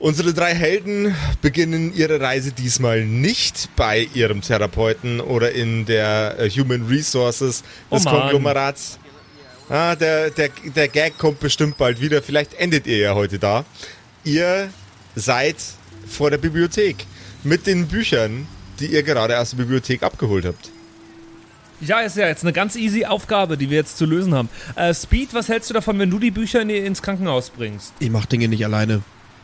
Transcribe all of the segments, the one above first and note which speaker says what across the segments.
Speaker 1: Unsere drei Helden beginnen ihre Reise diesmal nicht bei ihrem Therapeuten oder in der äh, Human Resources des
Speaker 2: Oh.
Speaker 1: Konglomerats. Ah, der, der, der Gag kommt bestimmt bald wieder. Vielleicht endet ihr ja heute da. Ihr seid vor der Bibliothek mit den Büchern, die ihr gerade aus der Bibliothek abgeholt habt.
Speaker 2: Ja, ist ja jetzt eine ganz easy Aufgabe, die wir jetzt zu lösen haben. Äh, Speed, was hältst du davon, wenn du die Bücher in, ins Krankenhaus bringst?
Speaker 3: Ich mach Dinge nicht alleine.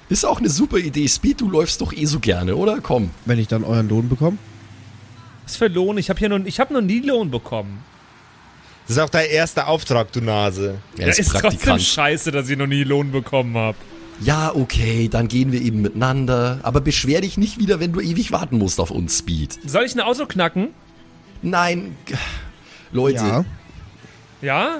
Speaker 4: Ist auch eine super Idee. Speed, du läufst doch eh so gerne, oder? Komm.
Speaker 3: Wenn ich dann euren Lohn bekomme?
Speaker 2: Was für Lohn? Ich habe hier noch, ich habe noch nie Lohn bekommen.
Speaker 1: Das ist auch dein erster Auftrag, du Nase.
Speaker 4: Er
Speaker 2: Ja,
Speaker 4: ist
Speaker 2: ist trotzdem scheiße, dass ich noch nie Lohn bekommen habe.
Speaker 4: Ja, okay, dann gehen wir eben miteinander. Aber beschwer dich nicht wieder, wenn du ewig warten musst auf uns, Speed.
Speaker 2: Soll ich ein Auto knacken?
Speaker 4: Nein, Leute,
Speaker 3: Ja.
Speaker 2: Ja?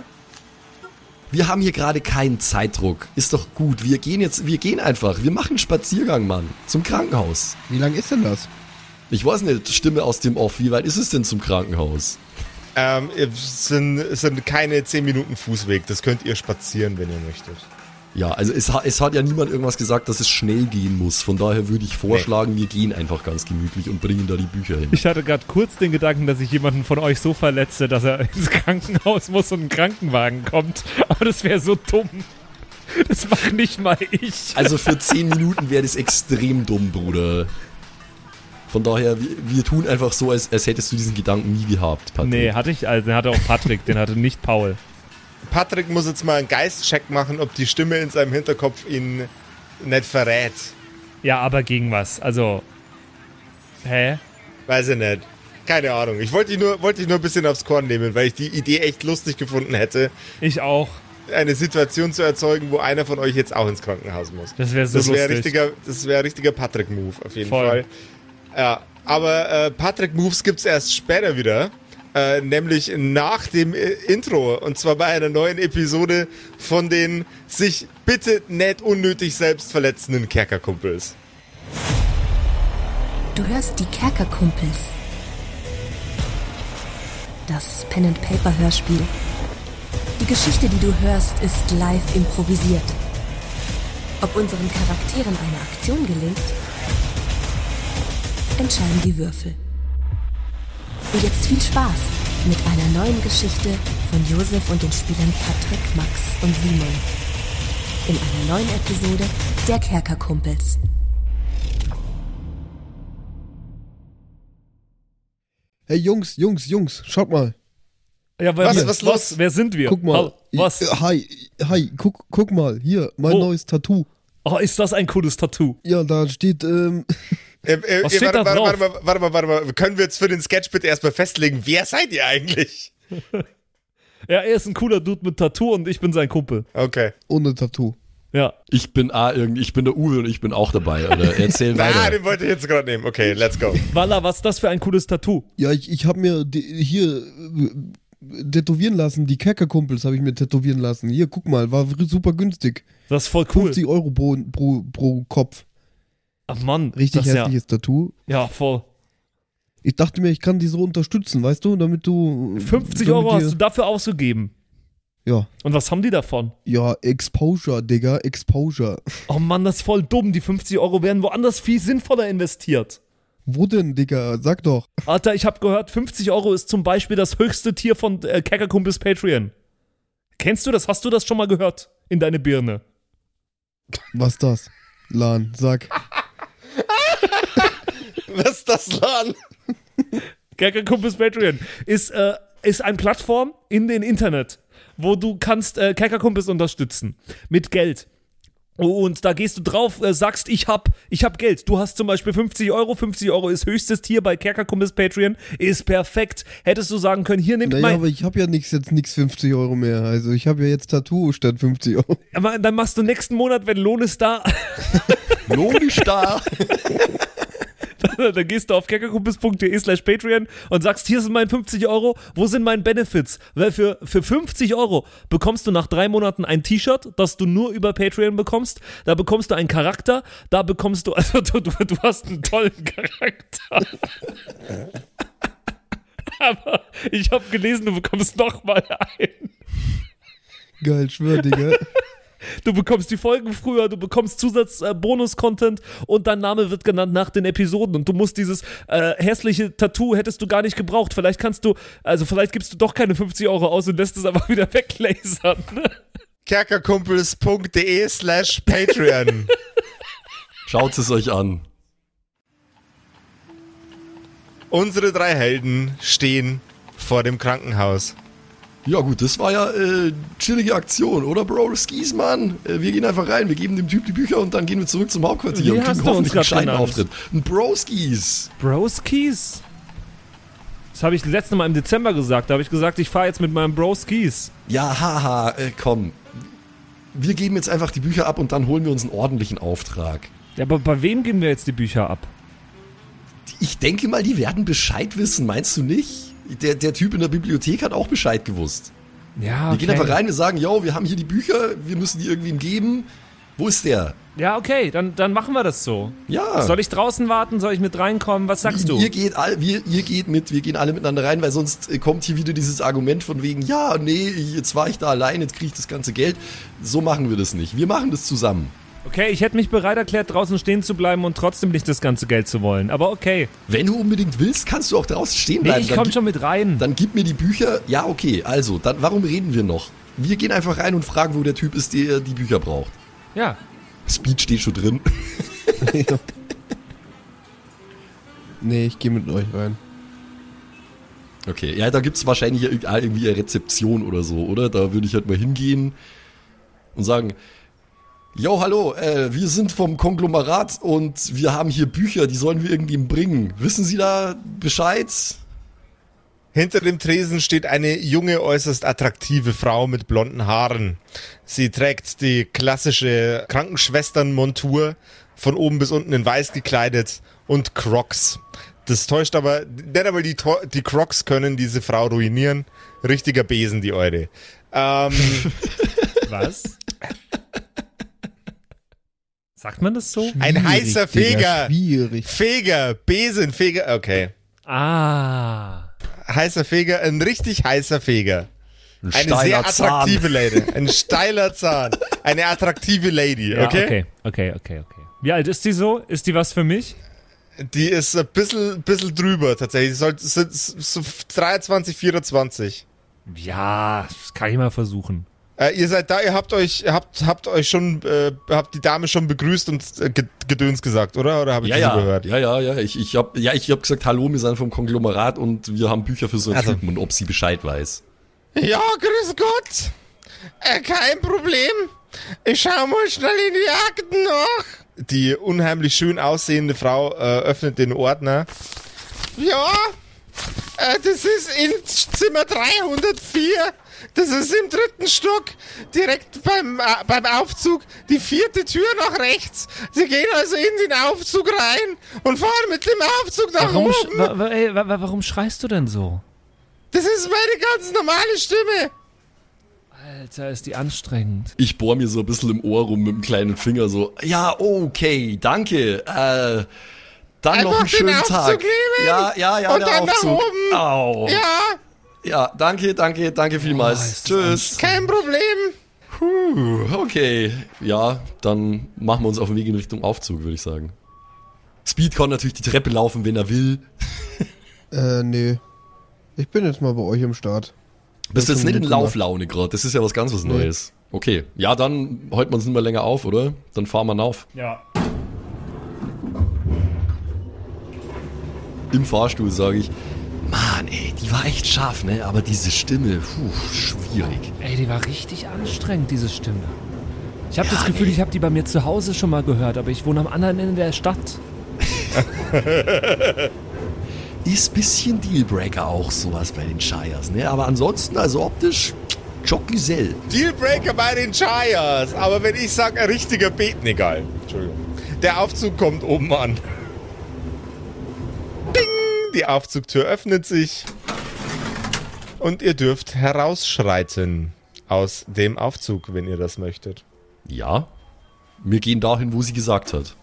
Speaker 4: Wir haben hier gerade keinen Zeitdruck. Ist doch gut. Wir gehen jetzt, wir gehen einfach. Wir machen einen Spaziergang, Mann. Zum Krankenhaus.
Speaker 3: Wie lang ist denn das?
Speaker 4: Ich weiß nicht, Stimme aus dem Off. Wie weit ist es denn zum Krankenhaus?
Speaker 1: Ähm, es sind, es sind keine 10 Minuten Fußweg. Das könnt ihr spazieren, wenn ihr möchtet.
Speaker 4: Ja, also es, es hat ja niemand irgendwas gesagt, dass es schnell gehen muss. Von daher würde ich vorschlagen, wir gehen einfach ganz gemütlich und bringen da die Bücher hin.
Speaker 2: Ich hatte gerade kurz den Gedanken, dass ich jemanden von euch so verletze, dass er ins Krankenhaus muss und ein Krankenwagen kommt. Aber das wäre so dumm. Das macht nicht mal ich.
Speaker 4: Also für 10 Minuten wäre das extrem dumm, Bruder. Von daher, wir, wir tun einfach so, als, als hättest du diesen Gedanken nie gehabt, Patrick.
Speaker 2: Nee, hatte ich, also den hatte auch Patrick, den hatte nicht Paul.
Speaker 1: Patrick muss jetzt mal einen Geistcheck machen, ob die Stimme in seinem Hinterkopf ihn nicht verrät.
Speaker 2: Ja, aber gegen was? Also. Hä?
Speaker 1: Weiß ich nicht. Keine Ahnung. Ich wollte dich nur, wollte dich nur ein bisschen aufs Korn nehmen, weil ich die Idee echt lustig gefunden hätte,
Speaker 2: Ich auch.
Speaker 1: eine Situation zu erzeugen, wo einer von euch jetzt auch ins Krankenhaus muss.
Speaker 2: Das wäre so
Speaker 1: Das wäre
Speaker 2: lustig.
Speaker 1: richtiger, das wäre richtiger Patrick-Move auf jeden
Speaker 2: Voll.
Speaker 1: Fall. Ja, aber äh, Patrick-Moves gibt's erst später wieder, äh, nämlich nach dem äh, Intro und zwar bei einer neuen Episode von den sich bitte nicht unnötig selbst verletzenden Kerkerkumpels.
Speaker 5: Du hörst die Kerkerkumpels. Das Pen and Paper Hörspiel. Die Geschichte, die du hörst, ist live improvisiert. Ob unseren Charakteren eine Aktion gelingt, entscheiden die Würfel. Und jetzt viel Spaß mit einer neuen Geschichte von Josef und den Spielern Patrick, Max und Simon. In einer neuen Episode der Kerkerkumpels.
Speaker 3: Hey Jungs, Jungs, Jungs, schaut mal.
Speaker 2: Ja,
Speaker 1: Was-
Speaker 2: wir-
Speaker 1: was los?
Speaker 2: Wer sind wir?
Speaker 3: Guck mal.
Speaker 2: Was?
Speaker 3: Hi, hi, guck, guck mal, hier, mein
Speaker 2: Wo?
Speaker 3: neues Tattoo.
Speaker 2: Oh, ist das ein cooles Tattoo?
Speaker 3: Ja, da steht, ähm,
Speaker 1: Äh, äh,
Speaker 2: Was
Speaker 1: äh,
Speaker 2: steht
Speaker 1: warte,
Speaker 2: da
Speaker 1: warte,
Speaker 2: drauf?
Speaker 1: warte, mal, warte mal, warte mal. Können wir jetzt für den Sketch bitte erstmal festlegen, wer seid ihr eigentlich?
Speaker 2: Ja, er ist ein cooler Dude mit Tattoo und ich bin sein Kumpel.
Speaker 1: Okay.
Speaker 3: ohne Tattoo.
Speaker 2: Ja.
Speaker 4: Ich bin A, irgendwie, ich bin der Uwe und ich bin auch dabei. Oder erzähl
Speaker 1: Ah,
Speaker 4: weiter.
Speaker 1: den wollte ich jetzt gerade nehmen. Okay, let's go.
Speaker 2: Walla, was ist das für ein cooles Tattoo?
Speaker 3: Ja, ich, ich habe mir die, hier äh, tätowieren lassen, die Kerkerkumpels habe ich mir tätowieren lassen. Hier, guck mal, war super günstig.
Speaker 2: Das ist voll cool.
Speaker 3: 50 Euro pro, pro, pro Kopf.
Speaker 2: Ach Mann,
Speaker 3: Richtig
Speaker 2: das ist ja,
Speaker 3: hässliches Tattoo.
Speaker 2: ja, voll.
Speaker 3: Ich dachte mir, ich kann die so unterstützen, weißt du, damit du.
Speaker 2: 50
Speaker 3: damit
Speaker 2: Euro hast du dafür ausgegeben.
Speaker 3: Ja.
Speaker 2: Und was haben die davon?
Speaker 3: Ja, Exposure, Digga, Exposure.
Speaker 2: Oh Mann, das ist voll dumm. Die 50 Euro werden woanders viel sinnvoller investiert.
Speaker 3: Wo denn, Digga? Sag doch.
Speaker 2: Alter, ich habe gehört, 50 Euro ist zum Beispiel das höchste Tier von äh, Kerkerkumpels Patreon. Kennst du das? Hast du das schon mal gehört? In deine Birne.
Speaker 3: Was das? Lan, sag.
Speaker 1: Was ist das Lan?
Speaker 2: Kerkerkumpels Patreon ist, äh, ist eine Plattform in den Internet, wo du kannst äh, Kerkerkumpels unterstützen. Mit Geld. Und da gehst du drauf, äh, sagst, ich hab, ich hab Geld. Du hast zum Beispiel 50 Euro. 50 Euro ist höchstes Tier bei Kerkerkumpels Patreon. Ist perfekt. Hättest du sagen können, hier nimmt
Speaker 3: Naja,
Speaker 2: mein.
Speaker 3: aber ich habe ja nix, jetzt nix 50 Euro mehr. Also ich habe ja jetzt Tattoo statt 50 Euro.
Speaker 2: Aber dann machst du nächsten Monat, wenn Lohn ist da,
Speaker 4: Logisch da.
Speaker 2: dann gehst du auf kerkerkumpels.de slash Patreon und sagst, hier sind meine 50 Euro, wo sind meine Benefits? Weil für, für 50 Euro bekommst du nach drei Monaten ein T-Shirt, das du nur über Patreon bekommst. Da bekommst du einen Charakter, da bekommst du, also du, du, du hast einen tollen Charakter. Aber ich habe gelesen, du bekommst noch mal einen.
Speaker 3: Geil, schwör, Digga.
Speaker 2: Du bekommst die Folgen früher, du bekommst Zusatz-Bonus-Content und dein Name wird genannt nach den Episoden. Und du musst dieses äh, hässliche Tattoo hättest du gar nicht gebraucht. Vielleicht kannst du, also vielleicht gibst du doch keine 50 Euro aus und lässt es einfach wieder weglasern. Ne?
Speaker 1: kerkerkumpels.de slash Patreon.
Speaker 4: Schaut es euch an.
Speaker 1: Unsere drei Helden stehen vor dem Krankenhaus.
Speaker 4: Ja gut, das war ja äh, chillige Aktion, oder Bro? Skis, Mann. Äh, wir gehen einfach rein, wir geben dem Typ die Bücher und dann gehen wir zurück zum Hauptquartier
Speaker 2: Wie
Speaker 4: und kriegen hoffentlich einen
Speaker 2: genannt?
Speaker 4: Auftritt. Ein Broskis.
Speaker 2: Broskis? Das habe ich das letzte Mal im Dezember gesagt. Da habe ich gesagt, ich fahre jetzt mit meinem Broskis.
Speaker 4: Ja, haha, äh, komm. Wir geben jetzt einfach die Bücher ab und dann holen wir uns einen ordentlichen Auftrag.
Speaker 2: Ja, aber bei wem geben wir jetzt die Bücher ab?
Speaker 4: Ich denke mal, die werden Bescheid wissen, meinst du nicht? Der, der Typ in der Bibliothek hat auch Bescheid gewusst.
Speaker 2: Ja,
Speaker 4: Wir gehen einfach rein, wir sagen, yo, wir haben hier die Bücher, wir müssen die irgendwem geben. Wo ist der?
Speaker 2: Ja, okay, dann, dann machen wir das so.
Speaker 4: Ja.
Speaker 2: Soll ich draußen warten? Soll ich mit reinkommen? Was sagst du?
Speaker 4: Ihr geht, all, wir, ihr geht mit, wir gehen alle miteinander rein, weil sonst äh, kommt hier wieder dieses Argument von wegen, ja, nee, jetzt war ich da allein, jetzt kriege ich das ganze Geld. So machen wir das nicht. Wir machen das zusammen.
Speaker 2: Okay, ich hätte mich bereit erklärt, draußen stehen zu bleiben und trotzdem nicht das ganze Geld zu wollen. Aber okay.
Speaker 4: Wenn du unbedingt willst, kannst du auch draußen stehen
Speaker 2: Nee,
Speaker 4: bleiben.
Speaker 2: ich
Speaker 4: Dann
Speaker 2: komm
Speaker 4: gib-
Speaker 2: schon mit rein.
Speaker 4: Dann gib mir die Bücher. Ja, okay, also, dann, warum reden wir noch? Wir gehen einfach rein und fragen, wo der Typ ist, der die Bücher braucht.
Speaker 2: Ja.
Speaker 4: Speed steht schon drin.
Speaker 3: Ja. nee, ich gehe mit euch rein.
Speaker 4: Okay, ja, da gibt's wahrscheinlich ja irg- irgendwie eine Rezeption oder so, oder? Da würde ich halt mal hingehen und sagen, Jo, hallo, äh, wir sind vom Konglomerat und wir haben hier Bücher, die sollen wir irgendjemandem bringen. Wissen Sie da Bescheid?
Speaker 1: Hinter dem Tresen steht eine junge, äußerst attraktive Frau mit blonden Haaren. Sie trägt die klassische Krankenschwesternmontur, von oben bis unten in weiß gekleidet und Crocs. Das täuscht aber, nicht einmal die, die Crocs können diese Frau ruinieren. Richtiger Besen, die eure. Ähm,
Speaker 2: Was? Sagt man das so?
Speaker 1: ein heißer
Speaker 3: Digga,
Speaker 1: Feger.
Speaker 3: Schwierig.
Speaker 1: Feger, Besen, Feger, okay.
Speaker 2: Ah.
Speaker 1: Heißer Feger, ein richtig heißer Feger.
Speaker 4: Ein
Speaker 1: Eine sehr
Speaker 4: Zahn.
Speaker 1: attraktive Lady. Ein steiler Zahn. Eine attraktive Lady,
Speaker 2: Ja,
Speaker 1: okay?
Speaker 2: okay, okay, okay, okay. Wie alt ist die so? Ist die was für mich?
Speaker 1: Die ist ein bisschen, bisschen drüber tatsächlich. Die sollte, sind so 23, 24.
Speaker 2: Ja, das kann ich mal versuchen.
Speaker 1: Äh, ihr seid da, ihr habt euch, habt, habt euch schon, äh, habt die Dame schon begrüßt und äh, Ge- Gedöns gesagt, oder? Oder habe ich
Speaker 4: Ja,
Speaker 1: das
Speaker 4: ja,
Speaker 1: überhört?
Speaker 4: ja, ja, ja. Ich, ich habe ja, ich hab gesagt, hallo, wir sind vom Konglomerat und wir haben Bücher für so einen
Speaker 1: Also.
Speaker 4: Typen und ob sie Bescheid weiß.
Speaker 1: Ja, grüß Gott. Äh, kein Problem. Ich schau mal schnell in die Akten nach. Die unheimlich schön aussehende Frau äh, öffnet den Ordner. Ja, äh, das ist in Zimmer 304. Das ist im dritten Stock, direkt beim, äh, beim Aufzug, die vierte Tür nach rechts. Sie gehen also in den Aufzug rein und fahren mit dem Aufzug nach
Speaker 2: Warum,
Speaker 1: oben.
Speaker 2: wa wa ey, wa wa warum schreist du denn so?
Speaker 1: Das ist meine ganz normale Stimme.
Speaker 2: Alter, ist die anstrengend.
Speaker 4: Ich bohr mir so ein bisschen im Ohr rum mit dem kleinen Finger so, ja, okay, danke. Äh, dann noch
Speaker 1: Einfach
Speaker 4: einen
Speaker 1: den
Speaker 4: schönen
Speaker 1: Aufzug
Speaker 4: Tag.
Speaker 1: nehmen
Speaker 4: Ja, ja, ja,
Speaker 1: und
Speaker 4: der
Speaker 1: dann nach
Speaker 4: Aufzug.
Speaker 1: oben.
Speaker 4: Au.
Speaker 1: Ja.
Speaker 4: Ja, danke, danke, danke vielmals.
Speaker 2: Das
Speaker 4: Tschüss.
Speaker 1: Kein Problem.
Speaker 4: Puh, okay. Ja, dann machen wir uns auf den Weg in Richtung Aufzug, würde ich sagen. Speed kann natürlich die Treppe laufen, wenn er will.
Speaker 3: Äh, nee. Ich bin jetzt mal bei euch im Start.
Speaker 4: Bist du jetzt nicht in Lauflaune gerade? Das ist ja was ganz was
Speaker 3: Nee.
Speaker 4: Neues. Okay, ja, dann halten wir uns nicht mehr länger auf, oder? Dann fahren wir auf.
Speaker 2: Ja.
Speaker 4: Im Fahrstuhl sage ich, Mann, ey, die war echt scharf, ne? Aber diese Stimme, puh, schwierig.
Speaker 2: Ey, die war richtig anstrengend, diese Stimme. Ich habe
Speaker 4: Ja,
Speaker 2: das Gefühl,
Speaker 4: ey.
Speaker 2: ich habe die bei mir zu Hause schon mal gehört, aber ich wohne am anderen Ende der Stadt.
Speaker 4: Ist bisschen Dealbreaker auch sowas bei den Shires, ne? Aber ansonsten, also optisch, Jockgesell.
Speaker 1: Dealbreaker bei den Shires. Aber wenn ich sage, ein richtiger Beten, egal. Entschuldigung. Der Aufzug kommt oben an. Die Aufzugtür öffnet sich. Und ihr dürft herausschreiten aus dem Aufzug, wenn ihr das möchtet.
Speaker 4: Ja, wir gehen dahin, wo sie gesagt hat.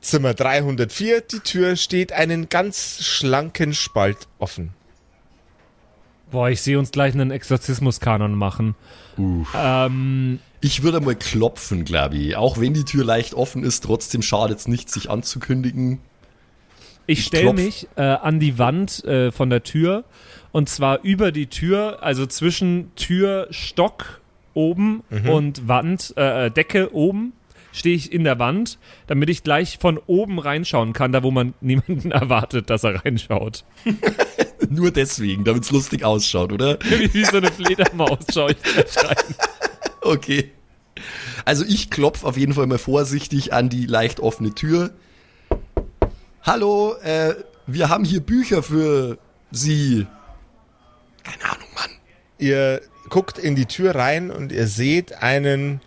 Speaker 1: Zimmer 304, die Tür steht einen ganz schlanken Spalt offen.
Speaker 2: Boah, ich sehe uns gleich einen Exorzismus-Kanon machen.
Speaker 4: Uff.
Speaker 2: Ähm,
Speaker 4: Ich würde mal klopfen, glaube ich. Auch wenn die Tür leicht offen ist, trotzdem schadet es nicht, sich anzukündigen.
Speaker 2: Ich stelle mich äh, an die Wand äh, von der Tür und zwar über die Tür, also zwischen Türstock oben und Wand, äh, äh, Decke oben stehe ich in der Wand, damit ich gleich von oben reinschauen kann, da wo man niemanden erwartet, dass er reinschaut.
Speaker 4: Nur deswegen, damit es lustig ausschaut, oder?
Speaker 2: Wie, wie so eine Fledermaus schaue ich da rein.
Speaker 4: Okay. Also ich klopfe auf jeden Fall mal vorsichtig an die leicht offene Tür. Hallo, äh, wir haben hier Bücher für Sie. Keine Ahnung, Mann.
Speaker 1: Ihr guckt in die Tür rein und ihr seht einen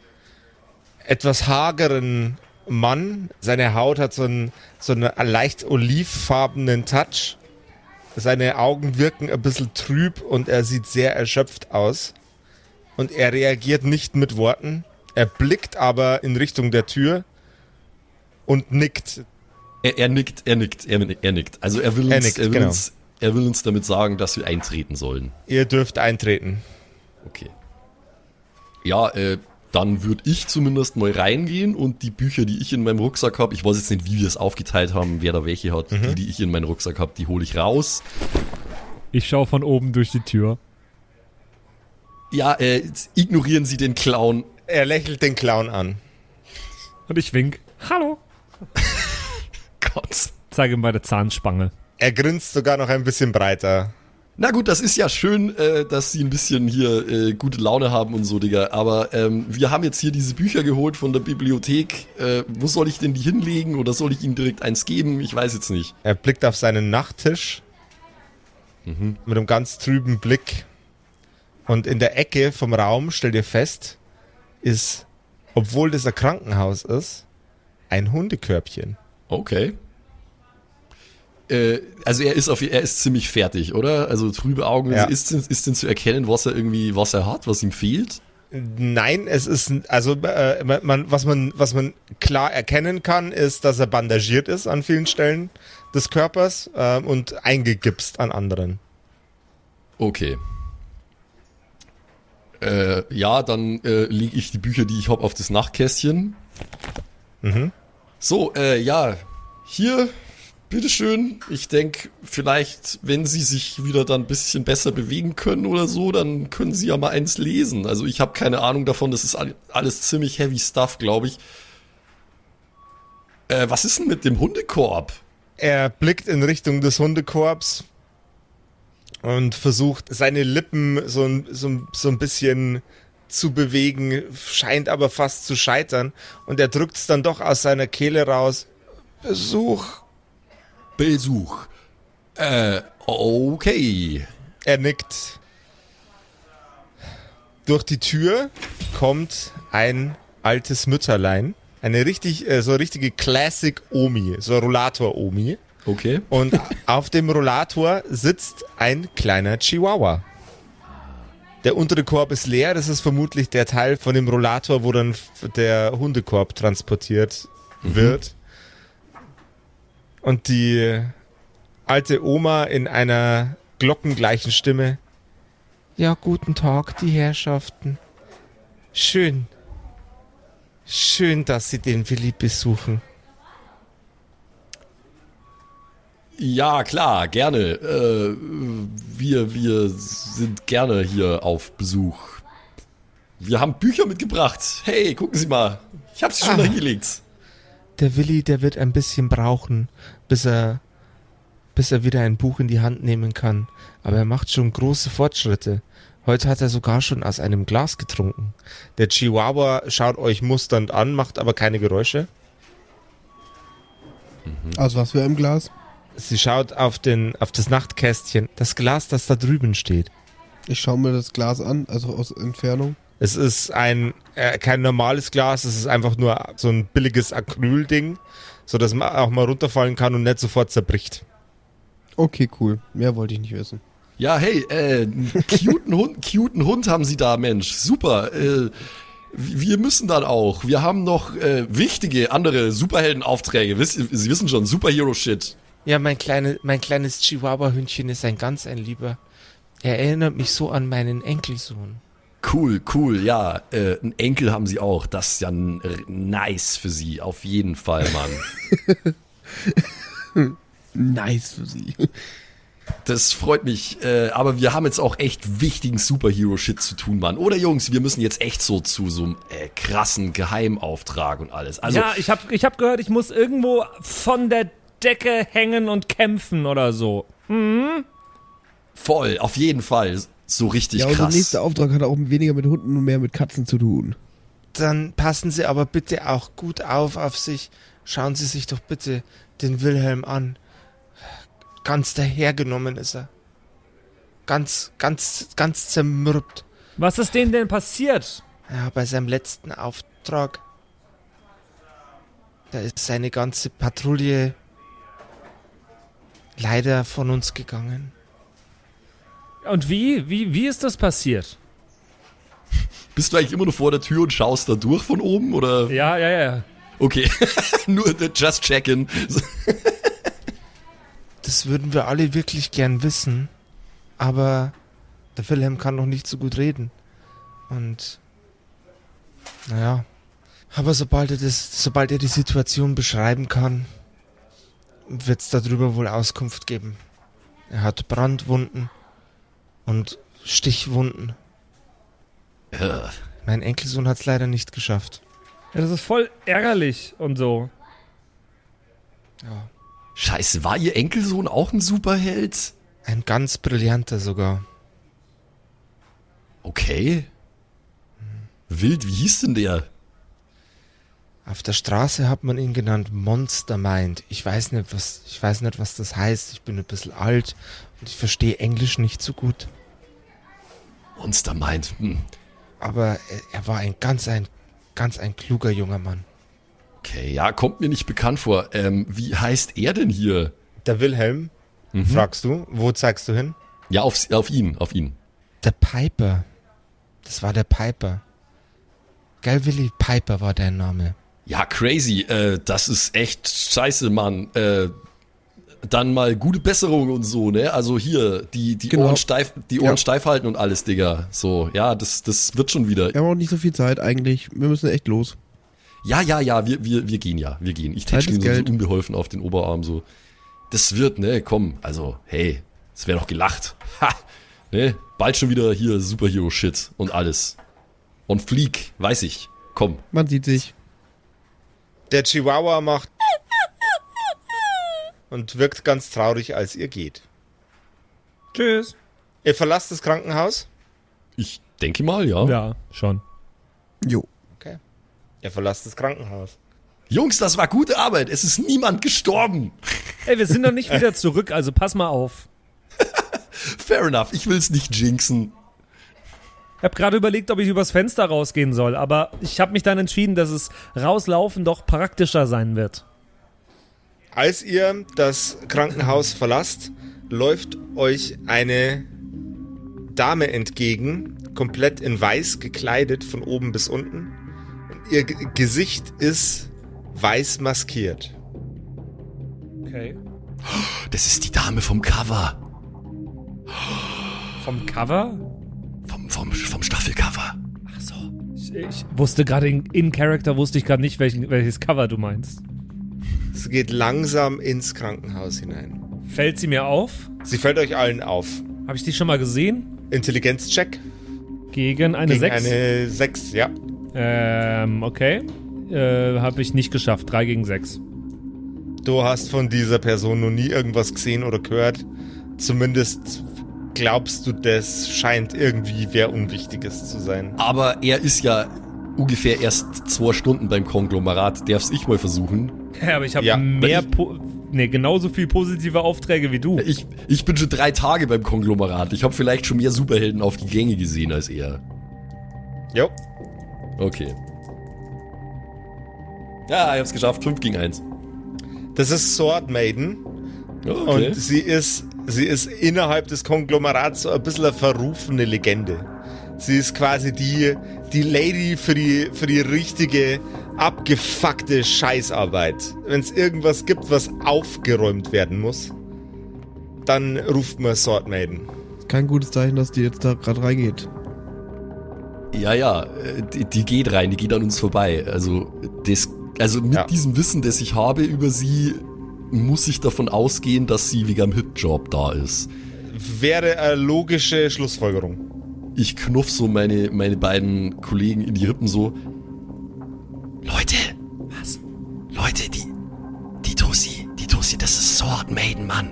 Speaker 1: etwas hageren Mann. Seine Haut hat so einen, so einen leicht olivfarbenen Touch. Seine Augen wirken ein bisschen trüb und er sieht sehr erschöpft aus. Und er reagiert nicht mit Worten. Er blickt aber in Richtung der Tür und nickt.
Speaker 4: Er, er nickt, er nickt, er, er nickt. Also er will uns,
Speaker 1: Er nickt,
Speaker 4: er will
Speaker 1: genau.
Speaker 4: uns, er will uns damit sagen, dass wir eintreten sollen.
Speaker 1: Ihr dürft eintreten.
Speaker 4: Okay. Ja, äh, dann würde ich zumindest mal reingehen und die Bücher, die ich in meinem Rucksack habe, ich weiß jetzt nicht, wie wir es aufgeteilt haben, wer da welche hat, die, die ich in meinem Rucksack habe, die hole ich raus.
Speaker 2: Ich schaue von oben durch die Tür.
Speaker 4: Ja, äh, ignorieren Sie den Clown.
Speaker 1: Er lächelt den Clown an.
Speaker 2: Und ich wink. Hallo.
Speaker 4: Gott.
Speaker 2: Zeige meine Zahnspange.
Speaker 1: Er grinst sogar noch ein bisschen breiter.
Speaker 4: Na gut, das ist ja schön, äh, dass Sie ein bisschen hier äh, gute Laune haben und so, Digga. Aber ähm, wir haben jetzt hier diese Bücher geholt von der Bibliothek. Äh, wo soll ich denn die hinlegen oder soll ich Ihnen direkt eins geben? Ich weiß jetzt nicht.
Speaker 1: Er blickt auf seinen Nachttisch mit einem ganz trüben Blick. Und in der Ecke vom Raum, stellt ihr fest, ist, obwohl das ein Krankenhaus ist, ein Hundekörbchen.
Speaker 4: Okay. Äh, also er ist auf, er ist ziemlich fertig, oder? Also trübe Augen.
Speaker 1: Ja.
Speaker 4: Ist, denn, ist denn zu erkennen, was er irgendwie, was er hat, was ihm fehlt?
Speaker 1: Nein, es ist, also äh, man, was, man, was man klar erkennen kann, ist, dass er bandagiert ist an vielen Stellen des Körpers äh, und eingegipst an anderen.
Speaker 4: Okay. Äh, ja, dann äh, lege ich die Bücher, die ich habe, auf das Nachtkästchen. So, äh, ja, hier, bitteschön. Ich denke, vielleicht, wenn Sie sich wieder dann ein bisschen besser bewegen können oder so, dann können Sie ja mal eins lesen. Also ich habe keine Ahnung davon, das ist all- alles ziemlich heavy stuff, glaube ich. Äh, was ist denn mit dem Hundekorb?
Speaker 1: Er blickt in Richtung des Hundekorbs und versucht seine Lippen so so, so ein bisschen zu bewegen, scheint aber fast zu scheitern. Und er drückt es dann doch aus seiner Kehle raus. Besuch.
Speaker 4: Besuch. Äh, okay.
Speaker 1: Er nickt. Durch die Tür kommt ein altes Mütterlein. Eine richtig, äh, so richtige Classic Omi, so Rollator Omi.
Speaker 4: Okay.
Speaker 1: Und auf dem Rollator sitzt ein kleiner Chihuahua. Der untere Korb ist leer, das ist vermutlich der Teil von dem Rollator, wo dann der Hundekorb transportiert wird. Und die alte Oma in einer glockengleichen Stimme. Ja, guten Tag, die Herrschaften. Schön. Schön, dass Sie den Willi besuchen.
Speaker 4: Ja, klar, gerne. Äh, wir, wir sind gerne hier auf Besuch. Wir haben Bücher mitgebracht. Hey, gucken Sie mal. Ich habe sie schon
Speaker 1: Ah.
Speaker 4: dahingelegt.
Speaker 1: Der Willi, der wird ein bisschen brauchen, bis er, bis er wieder ein Buch in die Hand nehmen kann. Aber er macht schon große Fortschritte. Heute hat er sogar schon aus einem Glas getrunken. Der Chihuahua schaut euch musternd an, macht aber keine Geräusche.
Speaker 3: Aus was für einem Glas?
Speaker 1: Sie schaut auf, den, auf das Nachtkästchen, das Glas, das da drüben steht.
Speaker 3: Ich schaue mir das Glas an, also aus Entfernung.
Speaker 1: Es ist ein äh, kein normales Glas, es ist einfach nur so ein billiges Acryl-Ding, so dass man auch mal runterfallen kann und nicht sofort zerbricht.
Speaker 3: Okay, cool. Mehr wollte ich nicht wissen.
Speaker 4: Ja, hey, äh, einen cuten Hund, cuten Hund haben Sie da, Mensch. Super. Äh, wir müssen dann auch. Wir haben noch äh, wichtige andere Superheldenaufträge. Sie wissen schon, Superhero-Shit.
Speaker 1: Ja, mein, kleine, mein kleines Chihuahua-Hündchen ist ein ganz ein Lieber. Er erinnert mich so an meinen Enkelsohn.
Speaker 4: Cool, cool, ja. Äh, einen Enkel haben sie auch. Das ist ja nice für sie. Auf jeden Fall, Mann.
Speaker 3: Nice für sie.
Speaker 4: Das freut mich. Äh, aber wir haben jetzt auch echt wichtigen Superhero-Shit zu tun, Mann. Oder Jungs, wir müssen jetzt echt so zu so einem äh, krassen Geheimauftrag und alles. Also,
Speaker 2: ja, ich habe ich hab gehört, ich muss irgendwo von der Decke hängen und kämpfen oder so.
Speaker 4: voll, auf jeden Fall. So richtig
Speaker 3: Ja, unser
Speaker 4: krass.
Speaker 3: nächster Auftrag hat auch weniger mit Hunden und mehr mit Katzen zu tun.
Speaker 1: Dann passen Sie aber bitte auch gut auf auf sich. Schauen Sie sich doch bitte den Wilhelm an. Ganz dahergenommen ist er. Ganz, ganz, ganz zermürbt.
Speaker 2: Was ist denen denn passiert?
Speaker 1: Ja, bei seinem letzten Auftrag. Da ist seine ganze Patrouille leider von uns gegangen.
Speaker 2: Und wie? Wie, wie ist das passiert?
Speaker 4: Bist du eigentlich immer noch vor der Tür und schaust da durch von oben? Oder?
Speaker 2: Ja, ja, ja.
Speaker 4: Okay. Nur just checking.
Speaker 1: Das würden wir alle wirklich gern wissen. Aber der Wilhelm kann noch nicht so gut reden. Und naja. Aber sobald er das, sobald er die Situation beschreiben kann, wird es darüber wohl Auskunft geben. Er hat Brandwunden und Stichwunden.
Speaker 4: Äh,
Speaker 1: Mein Enkelsohn hat es leider nicht geschafft.
Speaker 2: Ja, das ist voll ärgerlich und so.
Speaker 1: Ja.
Speaker 4: Scheiße, war ihr Enkelsohn auch ein Superheld?
Speaker 1: Ein ganz brillanter sogar.
Speaker 4: Okay. Wild, wie hieß denn der?
Speaker 1: Auf der Straße hat man ihn genannt Monster Mind. Ich weiß nicht, was, ich weiß nicht, was das heißt. Ich bin ein bisschen alt und ich verstehe Englisch nicht so gut.
Speaker 4: Monster meint. Hm.
Speaker 1: Aber er, er war ein ganz ein, ganz ein kluger junger Mann.
Speaker 4: Okay, ja, kommt mir nicht bekannt vor. Ähm, wie heißt er denn hier?
Speaker 1: Der Wilhelm, fragst du, wo zeigst du hin?
Speaker 4: Ja, auf, auf ihn, auf ihn.
Speaker 1: Der Piper. Das war der Piper. Gell, Willi Piper war dein Name.
Speaker 4: Ja, crazy. Äh, das ist echt scheiße, Mann. Äh, dann mal gute Besserung und so, ne? Also hier, die, die
Speaker 3: Genau.
Speaker 4: Ohren steif, die Ohren
Speaker 3: Ja.
Speaker 4: steif halten und alles, Digga. So, ja, das, das wird schon wieder.
Speaker 3: Wir haben auch nicht so viel Zeit eigentlich. Wir müssen echt los.
Speaker 4: Ja, ja, ja, wir, wir, wir gehen ja, wir gehen. Ich tätschle
Speaker 3: ist
Speaker 4: so, unbeholfen auf den Oberarm so. Das wird, ne, komm, also, hey, es wäre doch gelacht. Ha! Ne, bald schon wieder hier Superhero-Shit und alles. Und Fleek, weiß ich. Komm.
Speaker 3: Man sieht sich.
Speaker 1: Der Chihuahua macht und wirkt ganz traurig, als ihr geht.
Speaker 2: Tschüss.
Speaker 1: Ihr verlasst das Krankenhaus?
Speaker 4: Ich denke mal, ja.
Speaker 2: Ja, schon.
Speaker 3: Jo.
Speaker 1: Okay. Ihr verlasst das Krankenhaus.
Speaker 4: Jungs, das war gute Arbeit. Es ist niemand gestorben.
Speaker 2: Ey, wir sind noch nicht wieder zurück, also pass mal auf.
Speaker 4: Fair enough, ich will's nicht jinxen.
Speaker 2: Ich habe gerade überlegt, ob ich übers Fenster rausgehen soll, aber ich habe mich dann entschieden, dass es rauslaufen doch praktischer sein wird.
Speaker 1: Als ihr das Krankenhaus verlasst, läuft euch eine Dame entgegen, komplett in weiß gekleidet von oben bis unten. Und ihr G Gesicht ist weiß maskiert.
Speaker 2: Okay.
Speaker 4: Das ist die Dame vom Cover.
Speaker 2: Vom Cover?
Speaker 4: Vom, vom, Staffelcover.
Speaker 2: Ach so. Ich, ich wusste gerade in, in Character wusste ich gerade nicht, welchen, welches Cover du meinst.
Speaker 1: Sie geht langsam ins Krankenhaus hinein.
Speaker 2: Fällt sie mir auf?
Speaker 1: Sie fällt euch allen auf.
Speaker 2: Habe ich die schon mal gesehen?
Speaker 1: Intelligenzcheck
Speaker 2: Gegen eine
Speaker 1: gegen
Speaker 2: 6?
Speaker 1: eine 6, ja.
Speaker 2: Ähm, okay. Äh, habe ich nicht geschafft. 3 gegen 6.
Speaker 1: Du hast von dieser Person noch nie irgendwas gesehen oder gehört. Zumindest glaubst du, das scheint irgendwie wer Unwichtiges zu sein.
Speaker 4: Aber er ist ja ungefähr erst zwei Stunden beim Konglomerat. Darf's ich mal versuchen?
Speaker 2: Ja, aber ich habe
Speaker 1: Ja,
Speaker 2: mehr,
Speaker 4: ich-
Speaker 2: po nee, genauso viel positive Aufträge wie du.
Speaker 4: Ich, ich bin schon drei Tage beim Konglomerat. Ich habe vielleicht schon mehr Superhelden auf die Gänge gesehen als er.
Speaker 1: Jo.
Speaker 4: Okay. Ja, ich hab's geschafft. 5 gegen 1.
Speaker 1: Das ist Sword Maiden
Speaker 4: Okay.
Speaker 1: und sie ist, sie ist innerhalb des Konglomerats so ein bisschen eine verrufene Legende. Sie ist quasi die, die Lady für die, für die richtige, abgefuckte Scheißarbeit. Wenn es irgendwas gibt, was aufgeräumt werden muss, dann ruft man Sword Maiden.
Speaker 3: kein gutes Zeichen, dass die jetzt da gerade reingeht.
Speaker 4: Ja, ja, die, die geht rein, die geht an uns vorbei. Also, das, also mit
Speaker 1: Ja.
Speaker 4: diesem Wissen, das ich habe über sie, muss ich davon ausgehen, dass sie wegen einem Hitjob da ist.
Speaker 1: Wäre eine logische Schlussfolgerung.
Speaker 4: Ich knuff so meine, meine beiden Kollegen in die Rippen so. Leute, was? Leute, die, die Tussi, die Tussi, das ist Sword Maiden, Mann.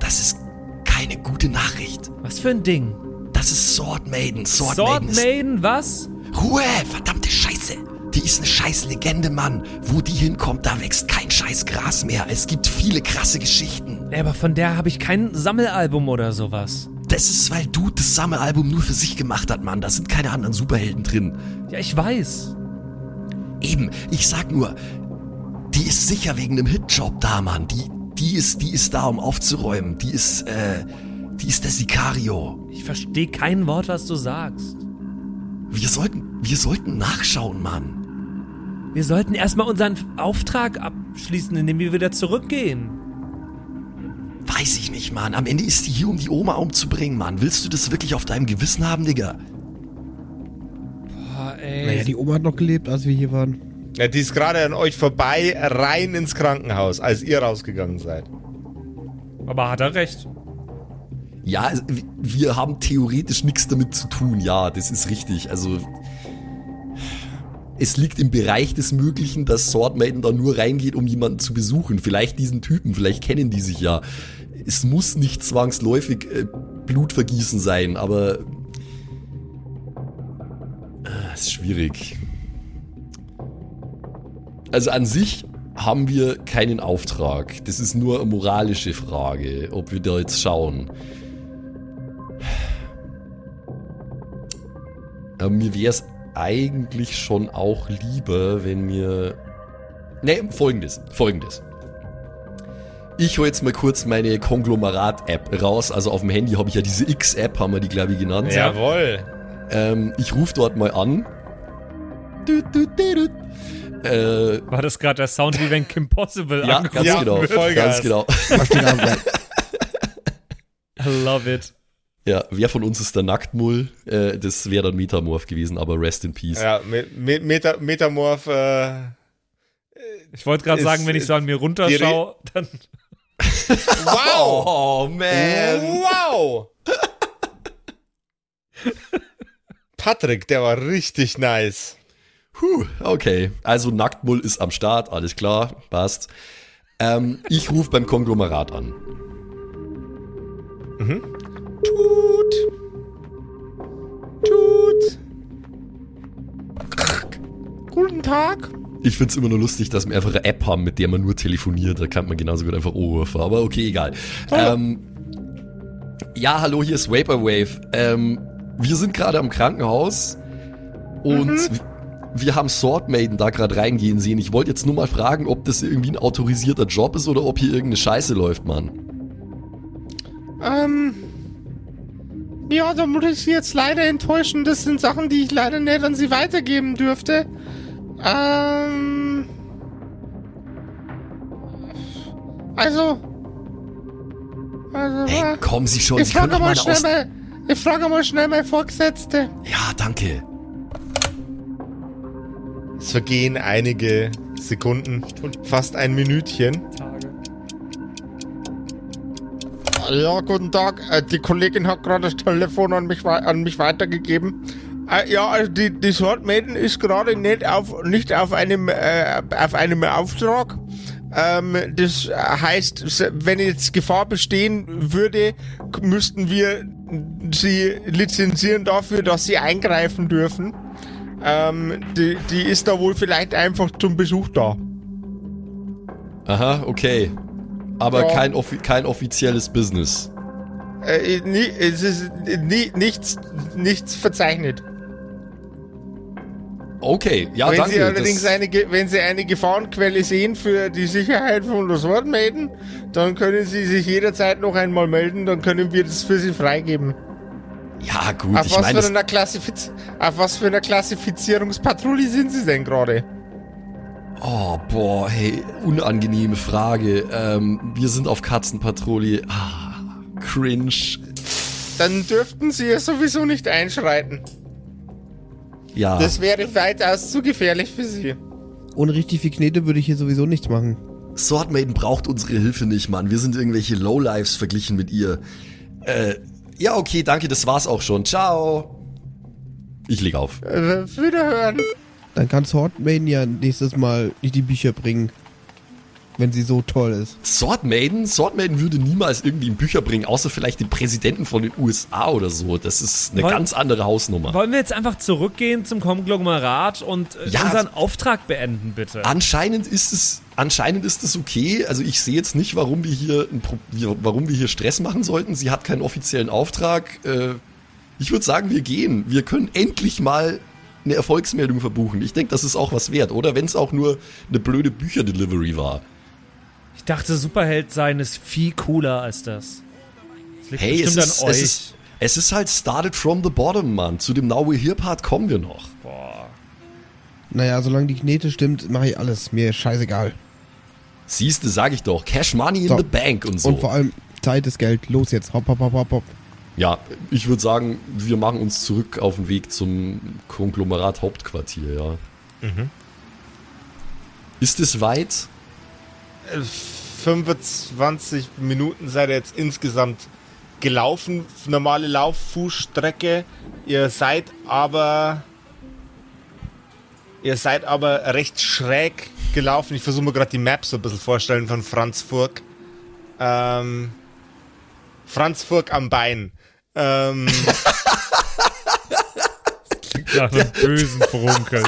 Speaker 4: Das ist keine gute Nachricht.
Speaker 2: Was für ein Ding?
Speaker 4: Das ist Sword Maiden. Sword,
Speaker 2: Sword
Speaker 4: Maiden ist
Speaker 2: Maiden, was?
Speaker 4: Ruhe, verdammte Scheiße. Die ist eine scheiß Legende, Mann. Wo die hinkommt, da wächst kein scheiß Gras mehr. Es gibt viele krasse Geschichten.
Speaker 2: Ja, aber von der habe ich kein Sammelalbum oder sowas.
Speaker 4: Das ist, weil du das Sammelalbum nur für sich gemacht hat, Mann. Da sind keine anderen Superhelden drin.
Speaker 2: Ja, ich weiß.
Speaker 4: Eben, ich sag nur, die ist sicher wegen einem Hitjob da, Mann. Die, die ist, die ist da, um aufzuräumen. Die ist, äh, die ist der Sicario.
Speaker 2: Ich verstehe kein Wort, was du sagst.
Speaker 4: Wir sollten, wir sollten nachschauen, Mann.
Speaker 2: Wir sollten erstmal unseren Auftrag abschließen, indem wir wieder zurückgehen.
Speaker 4: Weiß ich nicht, Mann. Am Ende ist die hier, um die Oma umzubringen, Mann. Willst du das wirklich auf deinem Gewissen haben, Digga?
Speaker 2: Boah, ey.
Speaker 3: Naja, die Oma hat noch gelebt, als wir hier waren.
Speaker 1: Ja, die ist gerade an euch vorbei, rein ins Krankenhaus, als ihr rausgegangen seid.
Speaker 2: aber hat er recht.
Speaker 4: Ja, also, wir haben theoretisch nichts damit zu tun. Ja, das ist richtig. Also es liegt im Bereich des Möglichen, dass Sword Maiden da nur reingeht, um jemanden zu besuchen. Vielleicht diesen Typen, vielleicht kennen die sich ja. Es muss nicht zwangsläufig äh, Blutvergießen sein, aber äh, ist schwierig. Also an sich haben wir keinen Auftrag. Das ist nur eine moralische Frage, ob wir da jetzt schauen. Aber mir wäre es eigentlich schon auch lieber, wenn mir... Ne, folgendes, folgendes. Ich hole jetzt mal kurz meine Konglomerat-App raus. Also auf dem Handy habe ich ja diese X-App, haben wir die, glaube ich, genannt.
Speaker 1: Jawohl.
Speaker 4: Ähm, ich rufe dort mal an. Du, du, du, du. Äh,
Speaker 2: War das gerade der Sound, wie wenn Kim Possible
Speaker 4: ja,
Speaker 2: angerufen
Speaker 4: ganz
Speaker 1: Ja,
Speaker 4: genau.
Speaker 1: Vollgas.
Speaker 4: Ganz genau.
Speaker 2: I love it.
Speaker 4: Ja, wer von uns ist der Nacktmull? Äh, das wäre dann Metamorph gewesen, aber rest in peace.
Speaker 1: Ja, Me Me Meta Metamorph, äh,
Speaker 2: Ich wollte gerade sagen, wenn ich so an mir runterschaue, dann.
Speaker 1: wow!
Speaker 4: Oh, man.
Speaker 1: Wow! Patrick, der war richtig nice.
Speaker 4: Puh, okay. Also Nacktmull ist am Start, alles klar, passt. Ähm, ich rufe beim Konglomerat an.
Speaker 1: Tut. Tut. Guten Tag.
Speaker 4: Ich find's immer nur lustig, dass wir einfach eine App haben, mit der man nur telefoniert. Da kann man genauso gut einfach O rufen. Aber okay, egal. Ähm, ja, hallo, hier ist Vaporwave. Ähm, wir sind gerade am Krankenhaus und w- wir haben Sword Maiden da gerade reingehen sehen. Ich wollte jetzt nur mal fragen, ob das irgendwie ein autorisierter Job ist oder ob hier irgendeine Scheiße läuft, Mann.
Speaker 1: Ähm. Ja, da muss ich Sie jetzt leider enttäuschen. Das sind Sachen, die ich leider nicht an Sie weitergeben dürfte. Ähm. Also. Also.
Speaker 4: Hey,
Speaker 1: äh,
Speaker 4: kommen Sie schon,
Speaker 1: ich frage mal schnell mal. Ich frage mal schnell mal Vorgesetzte.
Speaker 4: Ja, danke.
Speaker 1: Es vergehen einige Sekunden, fast ein Minütchen. Ja, guten Tag. Äh, Die Kollegin hat gerade das Telefon an mich, an mich weitergegeben. Äh, Ja, also die, die Sword Maiden ist gerade nicht auf, nicht auf einem, äh, auf einem Auftrag. Ähm, das heißt, wenn jetzt Gefahr bestehen würde, müssten wir sie lizenzieren dafür, dass sie eingreifen dürfen. Ähm, die, die ist da wohl vielleicht einfach zum Besuch da.
Speaker 4: Aha, okay. Aber
Speaker 1: Ja.
Speaker 4: kein, offi kein offizielles Business.
Speaker 1: Äh, nie, es ist nie, nichts, nichts verzeichnet.
Speaker 4: Okay, ja,
Speaker 1: wenn
Speaker 4: danke.
Speaker 1: Sie allerdings eine, wenn Sie eine Gefahrenquelle sehen für die Sicherheit von der Sword Maiden, dann können Sie sich jederzeit noch einmal melden, dann können wir das für Sie freigeben.
Speaker 4: ja, gut,
Speaker 1: Auf
Speaker 4: ich meine,
Speaker 1: auf was für einer Klassifizierungspatrouille sind Sie denn gerade?
Speaker 4: Oh, boah, hey, unangenehme Frage. Ähm, wir sind auf Katzenpatrouille. Ah, cringe.
Speaker 1: dann dürften Sie ja sowieso nicht einschreiten.
Speaker 4: Ja.
Speaker 1: Das wäre weitaus zu gefährlich für Sie.
Speaker 3: Ohne richtig viel Knete würde ich hier sowieso nichts machen.
Speaker 4: Sword Maiden braucht unsere Hilfe nicht, Mann. Wir sind irgendwelche Lowlives verglichen mit ihr. Äh, ja, okay, danke, das war's auch schon. Ciao. Ich leg auf.
Speaker 1: Äh, wiederhören.
Speaker 3: Dann kann Swordmaiden ja nächstes Mal nicht die Bücher bringen. Wenn sie so toll ist.
Speaker 4: Sword Maiden? Sword Maiden würde niemals irgendwie in Bücher bringen, außer vielleicht den Präsidenten von den USA oder so. Das ist eine
Speaker 2: Wollen-
Speaker 4: ganz andere Hausnummer.
Speaker 2: Wollen wir jetzt einfach zurückgehen zum Konglomerat und äh,
Speaker 4: Ja.
Speaker 2: unseren Auftrag beenden, bitte?
Speaker 4: Anscheinend ist es, anscheinend ist es okay. Also ich sehe jetzt nicht, warum wir hier, ein Pro wir- warum wir hier Stress machen sollten. Sie hat keinen offiziellen Auftrag. Äh, ich würde sagen, wir gehen. Wir können endlich mal eine Erfolgsmeldung verbuchen. Ich denke, das ist auch was wert, oder? Wenn es auch nur eine blöde Bücherdelivery war.
Speaker 2: Ich dachte, Superheld sein ist viel cooler als das. Das liegt
Speaker 4: Hey, es ist,
Speaker 2: an euch.
Speaker 4: es, ist, es ist halt started from the bottom, Mann. Zu dem Now We're Here Part kommen wir noch.
Speaker 2: Boah.
Speaker 3: Naja, solange die Knete stimmt, mache ich alles. Mir ist scheißegal.
Speaker 4: Siehste, sag ich doch. Cash Money in
Speaker 3: So.
Speaker 4: the Bank und so.
Speaker 3: Und vor allem Zeit ist Geld. Los jetzt. Hopp, hopp, hopp, hopp, hopp.
Speaker 4: Ja, ich würde sagen, wir machen uns zurück auf den Weg zum Konglomerat Hauptquartier, ja. Ist es weit?
Speaker 1: 25 Minuten seid ihr jetzt insgesamt gelaufen. Normale Lauffußstrecke. Ihr seid aber. Ihr seid aber recht schräg gelaufen. Ich versuche mir gerade die Map so ein bisschen vorstellen von Franzburg. Ähm, Franzburg am Bein. Ähm,
Speaker 2: Nach einem bösen Frunkel.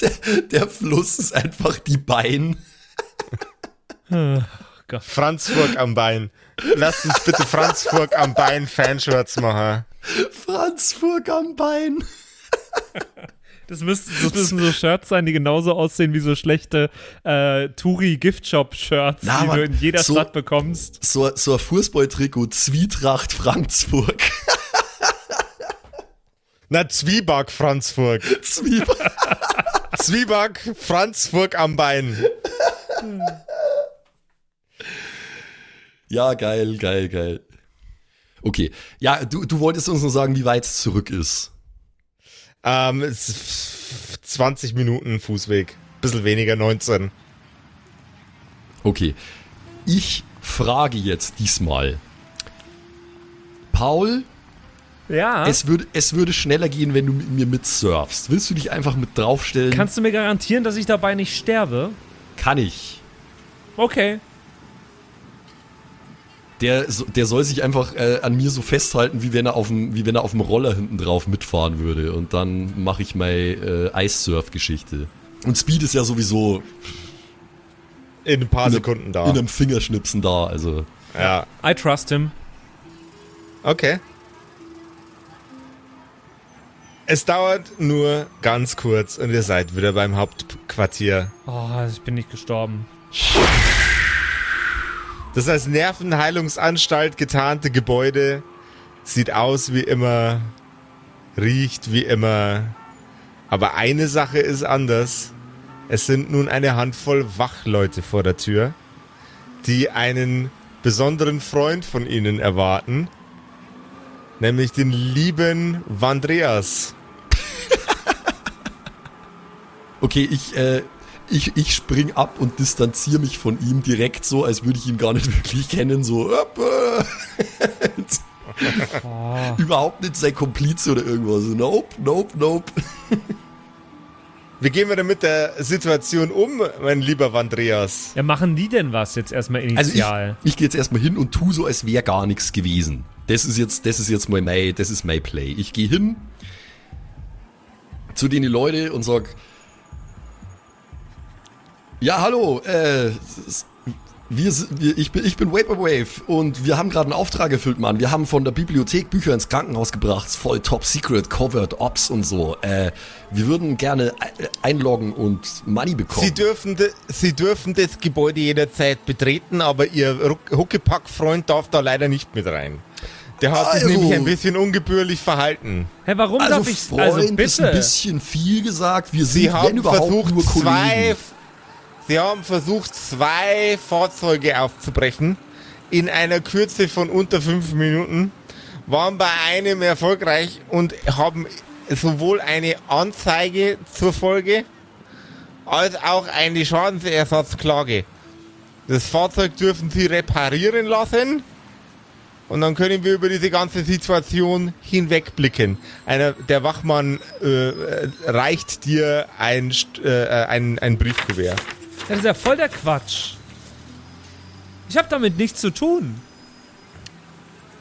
Speaker 4: Der, der Fluss ist einfach die Bein.
Speaker 1: Franzburg am Bein. Lasst uns bitte Franzburg am Bein Fanshirts machen.
Speaker 4: Franzburg am Bein.
Speaker 2: Das müssen, das müssen so Shirts sein, die genauso aussehen wie so schlechte äh, Touri-Gift-Shop-Shirts,
Speaker 4: Na,
Speaker 2: die
Speaker 4: Mann,
Speaker 2: du in jeder
Speaker 4: so-
Speaker 2: Stadt bekommst.
Speaker 4: So, so ein Fußballtrikot, Zwietracht Franzburg.
Speaker 1: Na, Zwieback Franzburg.
Speaker 4: Zwietracht.
Speaker 1: Zwieback Franzburg am Bein.
Speaker 4: Ja, geil, geil, geil. Okay, ja, du, du wolltest uns nur sagen, wie weit es zurück ist.
Speaker 1: Ähm, es ist 20 Minuten Fußweg. Bisschen weniger, 19.
Speaker 4: Okay, ich frage jetzt diesmal. Paul,
Speaker 2: Ja.
Speaker 4: es, würde, es würde schneller gehen, wenn du mit mir mitsurfst. Willst du dich einfach mit draufstellen?
Speaker 2: Kannst du mir garantieren, dass ich dabei nicht sterbe?
Speaker 4: Kann ich.
Speaker 2: Okay.
Speaker 4: Der, der soll sich einfach äh, an mir so festhalten, wie wenn er auf dem, wie wenn er auf dem Roller hinten drauf mitfahren würde. Und dann mache ich meine äh, Eissurf-Geschichte. Und Speed ist ja sowieso
Speaker 1: In ein paar
Speaker 4: in,
Speaker 1: Sekunden da.
Speaker 4: in einem Fingerschnipsen da. Also
Speaker 1: ja.
Speaker 2: I trust him.
Speaker 1: Okay. Es dauert nur ganz kurz und ihr seid wieder beim Hauptquartier.
Speaker 2: Oh, ich bin nicht gestorben.
Speaker 1: Das als Nervenheilungsanstalt getarnte Gebäude sieht aus wie immer, riecht wie immer. Aber eine Sache ist anders. Es sind nun eine Handvoll Wachleute vor der Tür, die einen besonderen Freund von ihnen erwarten. Nämlich den lieben Vandreas.
Speaker 4: Okay, ich, äh, ich, ich spring ab und distanziere mich von ihm direkt so, als würde ich ihn gar nicht wirklich kennen. So, äh. überhaupt nicht sein Komplize oder irgendwas. Nope, nope, nope.
Speaker 1: Wie gehen wir denn mit der Situation um, mein lieber Vandreas?
Speaker 2: Ja, machen die denn was jetzt erstmal
Speaker 4: Also ich,
Speaker 2: initial?
Speaker 4: ich gehe jetzt erstmal hin und tu so, als wäre gar nichts gewesen. Das ist jetzt, das ist jetzt mal mein, das ist mein Play. Ich gehe hin zu denen Leute und sag, ja hallo, äh, wir, wir, ich bin, ich bin Vaporwave und wir haben gerade einen Auftrag erfüllt, Mann. Wir haben von der Bibliothek Bücher ins Krankenhaus gebracht, voll top secret, covert, Ops und so. Äh, wir würden gerne e- einloggen und Money bekommen.
Speaker 1: Sie dürfen, Sie dürfen das Gebäude jederzeit betreten, aber Ihr Huckepack-Freund darf da leider nicht mit rein. Der hat sich
Speaker 4: Also-
Speaker 1: nämlich ein bisschen ungebührlich verhalten.
Speaker 2: Hä, warum
Speaker 4: Also
Speaker 2: darf ich
Speaker 4: Freund
Speaker 2: also
Speaker 4: ist ein
Speaker 2: bitte?
Speaker 4: bisschen viel gesagt. Wir
Speaker 1: Sie
Speaker 4: sind, wenn
Speaker 1: haben
Speaker 4: überhaupt,
Speaker 1: versucht,
Speaker 4: nur Kollegen.
Speaker 1: zwei, Sie haben versucht, zwei Fahrzeuge aufzubrechen in einer Kürze von unter fünf Minuten, waren bei einem erfolgreich und haben sowohl eine Anzeige zur Folge als auch eine Schadensersatzklage. Das Fahrzeug dürfen sie reparieren lassen und dann können wir über diese ganze Situation hinwegblicken. Einer, der Wachmann äh, äh, reicht dir ein, St- äh, ein, ein Briefkuvert.
Speaker 2: Das ist ja voll der Quatsch. Ich habe damit nichts zu tun.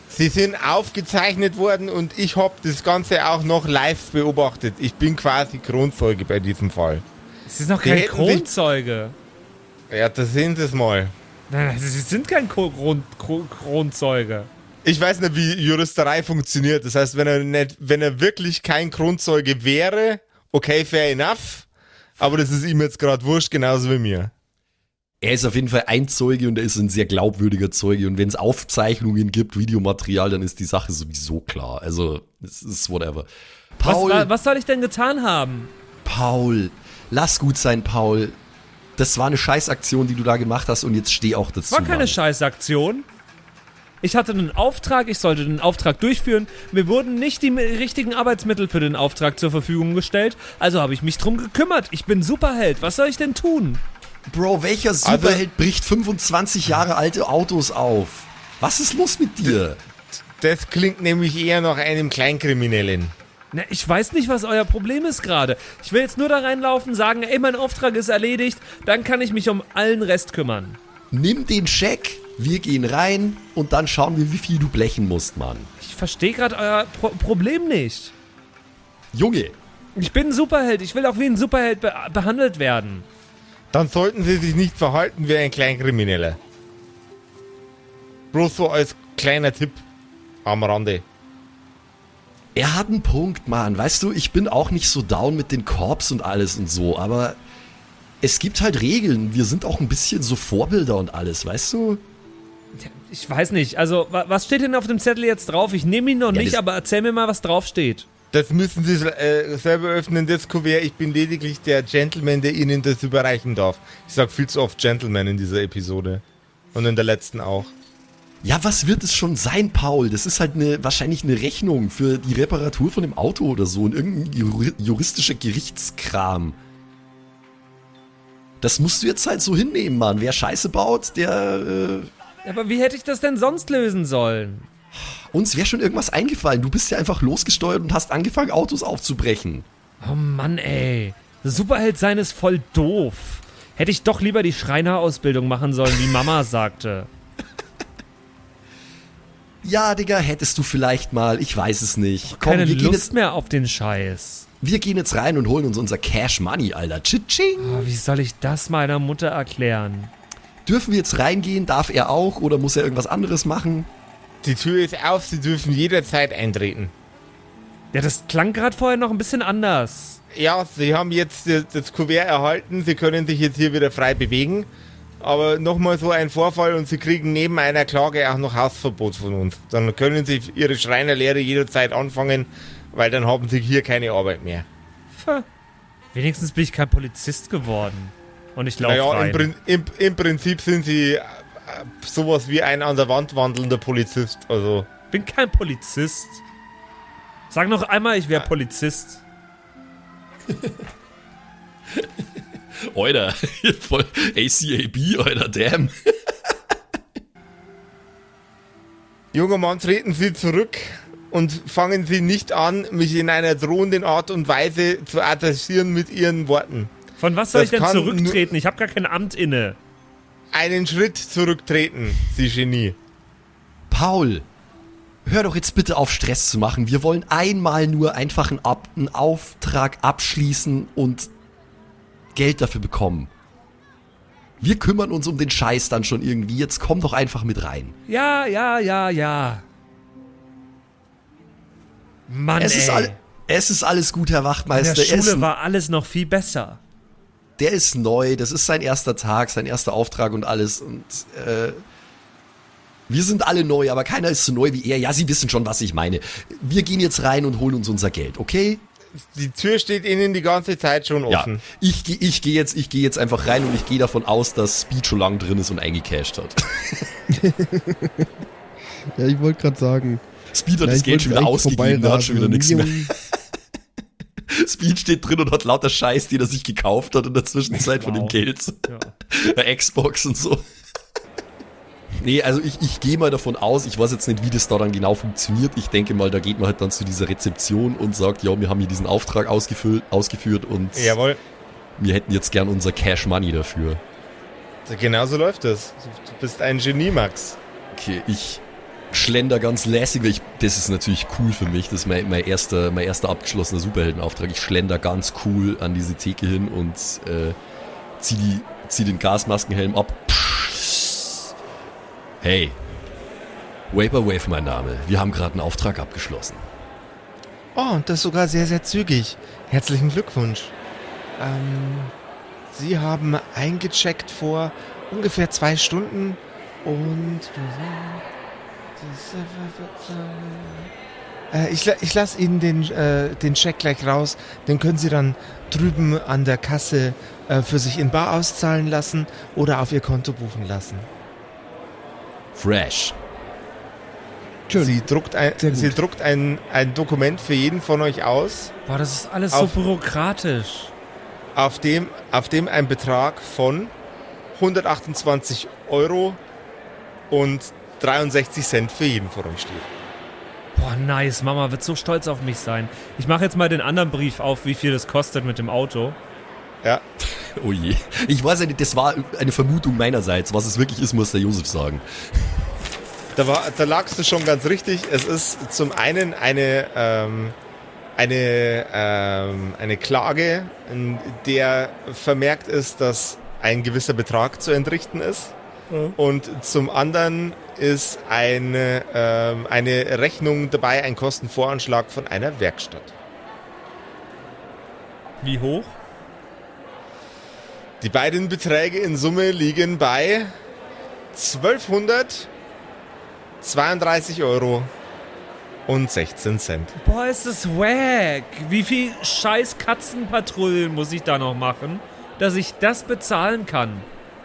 Speaker 1: Sie sind aufgezeichnet worden und ich habe das Ganze auch noch live beobachtet. Ich bin quasi Kronzeuge bei diesem Fall.
Speaker 2: Sie sind noch kein Kronzeuge.
Speaker 1: Ja, das sind es mal.
Speaker 2: Nein, Sie sind kein Kron Kron Kronzeuge.
Speaker 1: Ich weiß nicht, wie Juristerei funktioniert. Das heißt, wenn er nicht, wenn er wirklich kein Kronzeuge wäre, okay, fair enough. Aber das ist ihm jetzt gerade wurscht, genauso wie mir.
Speaker 4: Er ist auf jeden Fall ein Zeuge und er ist ein sehr glaubwürdiger Zeuge. Und wenn es Aufzeichnungen gibt, Videomaterial, dann ist die Sache sowieso klar. Also, es ist whatever.
Speaker 2: Was,
Speaker 4: Paul,
Speaker 2: wa- was soll ich denn getan haben?
Speaker 4: Paul, lass gut sein, Paul. Das war eine Scheißaktion, die du da gemacht hast und jetzt steh auch dazu.
Speaker 2: Es war keine
Speaker 4: Mann.
Speaker 2: Scheißaktion. Ich hatte einen Auftrag, ich sollte den Auftrag durchführen. Mir wurden nicht die richtigen Arbeitsmittel für den Auftrag zur Verfügung gestellt, also habe ich mich drum gekümmert. Ich bin Superheld. Was soll ich denn tun?
Speaker 4: Bro, welcher Superheld bricht 25 Jahre alte Autos auf? Was ist los mit dir?
Speaker 1: Das klingt nämlich eher nach einem Kleinkriminellen.
Speaker 2: Na, ich weiß nicht, was euer Problem ist gerade. Ich will jetzt nur da reinlaufen, sagen, ey, mein Auftrag ist erledigt, dann kann ich mich um allen Rest kümmern.
Speaker 4: Nimm den Scheck, wir gehen rein und dann schauen wir, wie viel du blechen musst, Mann.
Speaker 2: Ich verstehe gerade euer Pro Problem nicht.
Speaker 4: Junge,
Speaker 2: Ich bin ein Superheld, ich will auch wie ein Superheld be behandelt werden.
Speaker 1: Dann sollten sie sich nicht verhalten wie ein Kleinkrimineller. Bloß so als kleiner Tipp am Rande.
Speaker 4: er hat einen Punkt, Mann. Weißt du, ich bin auch nicht so down mit den Korps und alles und so, aber es gibt halt Regeln. Wir sind auch ein bisschen so Vorbilder und alles, weißt du?
Speaker 2: Ich weiß nicht, also wa was steht denn auf dem Zettel jetzt drauf? Ich nehme ihn noch
Speaker 4: Ja,
Speaker 2: nicht, aber erzähl mir mal, was draufsteht.
Speaker 1: Das müssen Sie äh, selber öffnen, das Kuvert. Ich bin lediglich der Gentleman, der Ihnen das überreichen darf. Ich sag viel zu oft Gentleman in dieser Episode. Und in der letzten auch.
Speaker 4: Ja, was wird es schon sein, Paul? Das ist halt eine, wahrscheinlich eine Rechnung für die Reparatur von dem Auto oder so und irgendein juri- juristischer Gerichtskram. Das musst du jetzt halt so hinnehmen, Mann. Wer Scheiße baut, der. Äh,
Speaker 2: Aber wie hätte ich das denn sonst lösen sollen?
Speaker 4: uns wäre schon irgendwas eingefallen. Du bist ja einfach losgesteuert und hast angefangen, Autos aufzubrechen.
Speaker 2: Oh Mann, ey. Superheld sein ist voll doof. Hätte ich doch lieber die Schreinerausbildung machen sollen, wie Mama sagte.
Speaker 4: Ja, Digga, hättest du vielleicht mal. Ich weiß es nicht. Komm,
Speaker 2: Keine
Speaker 4: wir gehen,
Speaker 2: Lust
Speaker 4: jetzt,
Speaker 2: mehr auf den Scheiß.
Speaker 4: wir gehen jetzt rein und holen uns unser Cash Money, Alter. Tschitsching.
Speaker 2: Oh, wie soll ich das meiner Mutter erklären?
Speaker 4: Dürfen wir jetzt reingehen? Darf er auch? Oder muss er irgendwas anderes machen?
Speaker 1: Die Tür ist auf, Sie dürfen jederzeit eintreten.
Speaker 2: Ja, das klang gerade vorher noch ein bisschen anders.
Speaker 1: Ja, Sie haben jetzt das, das Kuvert erhalten. Sie können sich jetzt hier wieder frei bewegen. Aber nochmal so ein Vorfall und Sie kriegen neben einer Klage auch noch Hausverbot von uns. Dann können Sie Ihre Schreinerlehre jederzeit anfangen, weil dann haben Sie hier keine Arbeit mehr.
Speaker 2: Pff. Wenigstens bin ich kein Polizist geworden. Und ich laufe
Speaker 1: Naja, im,
Speaker 2: rein.
Speaker 1: Prin im, im Prinzip sind Sie äh, sowas wie ein an der Wand wandelnder Polizist. Also,
Speaker 2: bin kein Polizist. Sag noch einmal, ich wäre Polizist.
Speaker 4: Alter, voll ACAB, Alter, damn.
Speaker 1: junger Mann, treten Sie zurück und fangen Sie nicht an, mich in einer drohenden Art und Weise zu adressieren mit Ihren Worten.
Speaker 2: Von was soll
Speaker 1: Das
Speaker 2: ich denn zurücktreten? Ich habe gar kein Amt inne.
Speaker 1: Einen Schritt zurücktreten, Sie Genie.
Speaker 4: Paul, hör doch jetzt bitte auf, Stress zu machen. Wir wollen einmal nur einfach einen, Ab einen Auftrag abschließen und Geld dafür bekommen. Wir kümmern uns um den Scheiß dann schon irgendwie. Jetzt komm doch einfach mit rein.
Speaker 2: Ja, ja, ja, ja. Mann,
Speaker 4: Es
Speaker 2: ey.
Speaker 4: ist, es ist alles gut, Herr
Speaker 2: In der
Speaker 4: Wachtmeister. Er ist,
Speaker 2: Schule war alles noch viel besser.
Speaker 4: Der ist neu. Das ist sein erster Tag, sein erster Auftrag und alles. Und äh, wir sind alle neu, aber keiner ist so neu wie er. Ja, Sie wissen schon, was ich meine. Wir gehen jetzt rein und holen uns unser Geld, okay?
Speaker 1: die Tür steht Ihnen die ganze Zeit schon
Speaker 4: Ja,
Speaker 1: offen.
Speaker 4: ich, geh- ich gehe jetzt, ich gehe jetzt einfach rein und ich gehe davon aus, dass Speed schon lang drin ist und eingecashed hat.
Speaker 3: Ja, ich wollte gerade sagen.
Speaker 4: Speed hat
Speaker 3: ja,
Speaker 4: das
Speaker 3: ich
Speaker 4: Geld schon wieder ausgegeben, der hat schon wieder nichts mehr. Speed steht drin und hat lauter Scheiß, den er sich gekauft hat in der Zwischenzeit von dem
Speaker 2: Wow.
Speaker 4: Geld.
Speaker 2: Ja.
Speaker 4: Der Xbox und so. Nee, also ich, ich gehe mal davon aus, ich weiß jetzt nicht, wie das da dann genau funktioniert. Ich denke mal, da geht man halt dann zu dieser Rezeption und sagt, ja, wir haben hier diesen Auftrag ausgefüllt, ausgeführt und
Speaker 1: Jawohl,
Speaker 4: wir hätten jetzt gern unser Cash Money dafür.
Speaker 1: genau so läuft es. Du bist ein Genie, Max.
Speaker 4: Okay, ich schlender ganz lässig, weil ich, das ist natürlich cool für mich. Das ist mein, mein, erster, mein erster abgeschlossener Superheldenauftrag. Ich schlender ganz cool an diese Theke hin und äh, zieh, die, zieh den Gasmaskenhelm ab. Hey, Vaporwave mein Name. Wir haben gerade einen Auftrag abgeschlossen.
Speaker 1: Oh, und das sogar sehr, sehr zügig. Herzlichen Glückwunsch. Ähm, Sie haben eingecheckt vor ungefähr zwei Stunden und... Äh, ich, ich lasse Ihnen den, äh, den Scheck gleich raus. Den können Sie dann drüben an der Kasse äh, für sich in Bar auszahlen lassen oder auf Ihr Konto buchen lassen.
Speaker 4: Fresh.
Speaker 3: Schön.
Speaker 1: Sie druckt, ein, sie druckt ein, ein Dokument für jeden von euch aus.
Speaker 2: Boah, das ist alles
Speaker 1: Auf-
Speaker 2: so bürokratisch.
Speaker 1: auf dem, auf dem ein Betrag von 128 Euro und 63 Cent für jeden von euch steht.
Speaker 2: Boah, nice. Mama wird so stolz auf mich sein. Ich mache jetzt mal den anderen Brief auf, wie viel das kostet mit dem Auto.
Speaker 1: Ja,
Speaker 4: Oh je. Ich weiß ja nicht, das war eine Vermutung meinerseits. Was es wirklich ist, muss der Josef sagen.
Speaker 1: da, war, da lagst du schon ganz richtig. Es ist zum einen eine, ähm, eine, ähm, eine Klage, in der vermerkt ist, dass ein gewisser Betrag zu entrichten ist. Und zum anderen ist eine, ähm, eine Rechnung dabei, ein Kostenvoranschlag von einer Werkstatt.
Speaker 2: Wie hoch?
Speaker 1: Die beiden Beträge in Summe liegen bei 1232 Euro und 16 Cent.
Speaker 2: Boah, ist das wack. Wie viel scheiß Katzenpatrouillen muss ich da noch machen, dass ich das bezahlen kann?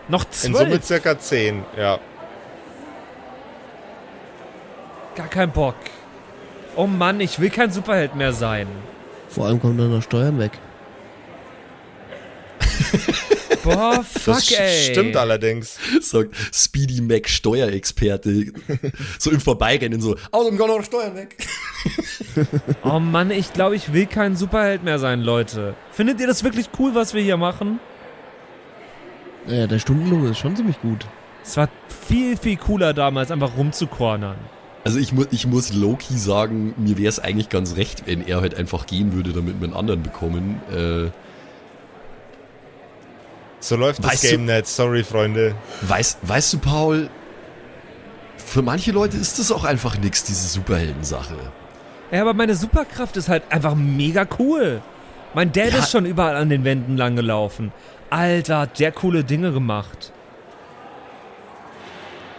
Speaker 2: Noch
Speaker 1: In Summe circa 10, ja.
Speaker 2: Gar kein Bock. Oh Mann, ich will kein Superheld mehr sein.
Speaker 3: Vor allem kommen dann noch Steuern weg.
Speaker 2: Boah, fuck,
Speaker 1: Das
Speaker 2: ey.
Speaker 1: stimmt allerdings.
Speaker 4: sagt Speedy Mac Steuerexperte. so im Vorbeirennen so, außerdem gehen noch Steuern weg.
Speaker 2: Oh Mann, ich glaube, ich will kein Superheld mehr sein, Leute. Findet ihr das wirklich cool, was wir hier machen?
Speaker 3: Ja, der Stundenlohn ist schon ziemlich gut.
Speaker 2: Es war viel, viel cooler damals, einfach rumzukornern.
Speaker 4: Also ich, mu ich muss Loki sagen, mir wäre es eigentlich ganz recht, wenn er halt einfach gehen würde, damit wir einen anderen bekommen. Äh,
Speaker 1: So läuft das
Speaker 4: Weißt du-
Speaker 1: Game nicht. Sorry, Freunde.
Speaker 4: weißt, weißt du, Paul, für manche Leute ist das auch einfach nix, diese Superhelden-Sache.
Speaker 2: Ja, aber meine Superkraft ist halt einfach mega cool. Mein Dad
Speaker 4: Ja.
Speaker 2: ist schon überall an den Wänden lang gelaufen. Alter, hat der coole Dinge gemacht.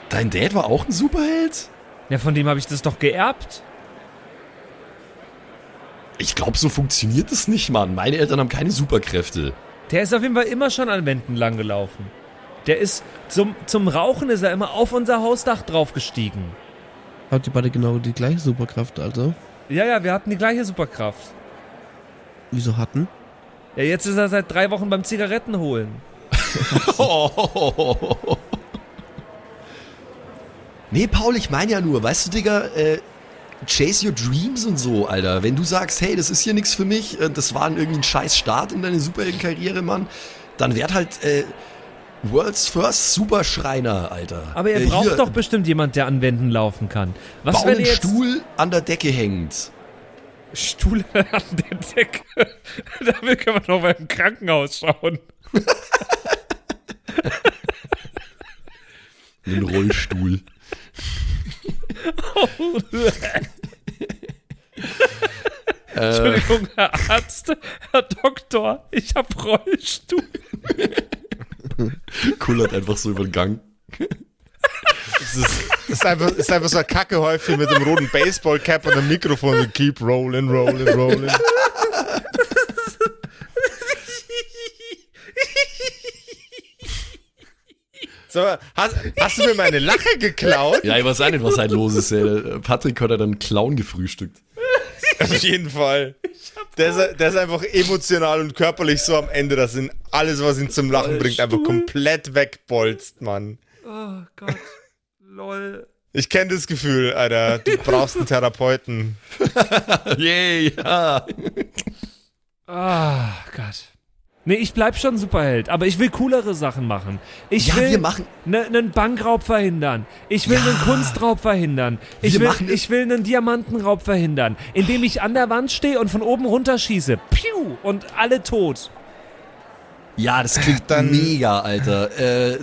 Speaker 4: Dein Dad war auch ein Superheld?
Speaker 2: Ja, von dem habe ich das doch geerbt.
Speaker 4: Ich glaube, so funktioniert es nicht, Mann. Meine Eltern haben keine Superkräfte.
Speaker 2: Der ist auf jeden Fall immer schon an Wänden lang gelaufen. Der ist zum, zum Rauchen ist er immer auf unser Hausdach draufgestiegen.
Speaker 3: Habt ihr beide genau die gleiche Superkraft, also?
Speaker 2: Ja, ja, wir hatten die gleiche Superkraft.
Speaker 3: Wieso hatten?
Speaker 2: Ja, jetzt ist er seit drei Wochen beim Zigaretten holen.
Speaker 4: Nee, Paul, ich meine ja nur, weißt du, Digga, äh, chase your dreams und so, Alter. Wenn du sagst, hey, das ist hier nichts für mich, äh, das war irgendwie ein scheiß Start in deine Superheldenkarriere, Mann, dann werd halt äh, World's First Superschreiner, Alter.
Speaker 2: Aber ihr
Speaker 4: Äh,
Speaker 2: braucht
Speaker 4: hier,
Speaker 2: doch bestimmt jemand, der an Wänden laufen kann. Was,
Speaker 4: Bau
Speaker 2: wenn
Speaker 4: einen
Speaker 2: jetzt
Speaker 4: Stuhl an der Decke hängt.
Speaker 2: Stuhl an der Decke? Damit können wir noch beim Krankenhaus schauen.
Speaker 4: Einen Rollstuhl.
Speaker 2: Entschuldigung, Herr Arzt, Herr Doktor, ich hab Rollstuhl.
Speaker 4: Kullert einfach so über den Gang.
Speaker 1: Das ist, das ist, einfach, das ist einfach so ein Kackehäufchen mit dem roten Baseballcap und einem Mikrofon. So, Keep rolling, rolling, rolling. Sag mal, hast, hast du mir meine Lache geklaut?
Speaker 4: Ja, ich weiß auch nicht, was halt los ist. Ey. Patrick hat ja dann Clown gefrühstückt.
Speaker 1: Auf jeden Fall. Der ist, der ist einfach emotional und körperlich so am Ende, dass ihn alles, was ihn zum Lachen bringt, einfach komplett wegbolzt, Mann.
Speaker 2: Oh Gott. Lol.
Speaker 1: Ich kenne das Gefühl, Alter. Du brauchst einen Therapeuten.
Speaker 4: Yay, ja.
Speaker 2: Ah, Gott. Nee, ich bleib schon Superheld, aber ich will coolere Sachen machen. Ich
Speaker 4: Ja,
Speaker 2: will einen Bankraub verhindern. Ich will
Speaker 4: Ja.
Speaker 2: einen Kunstraub verhindern. Ich
Speaker 4: Wir
Speaker 2: will, ich will einen Diamantenraub verhindern, indem ich an der Wand stehe und von oben runterschieße. Piu! Und alle tot.
Speaker 4: Ja, das klingt
Speaker 1: Dann-
Speaker 4: mega, Alter. Äh,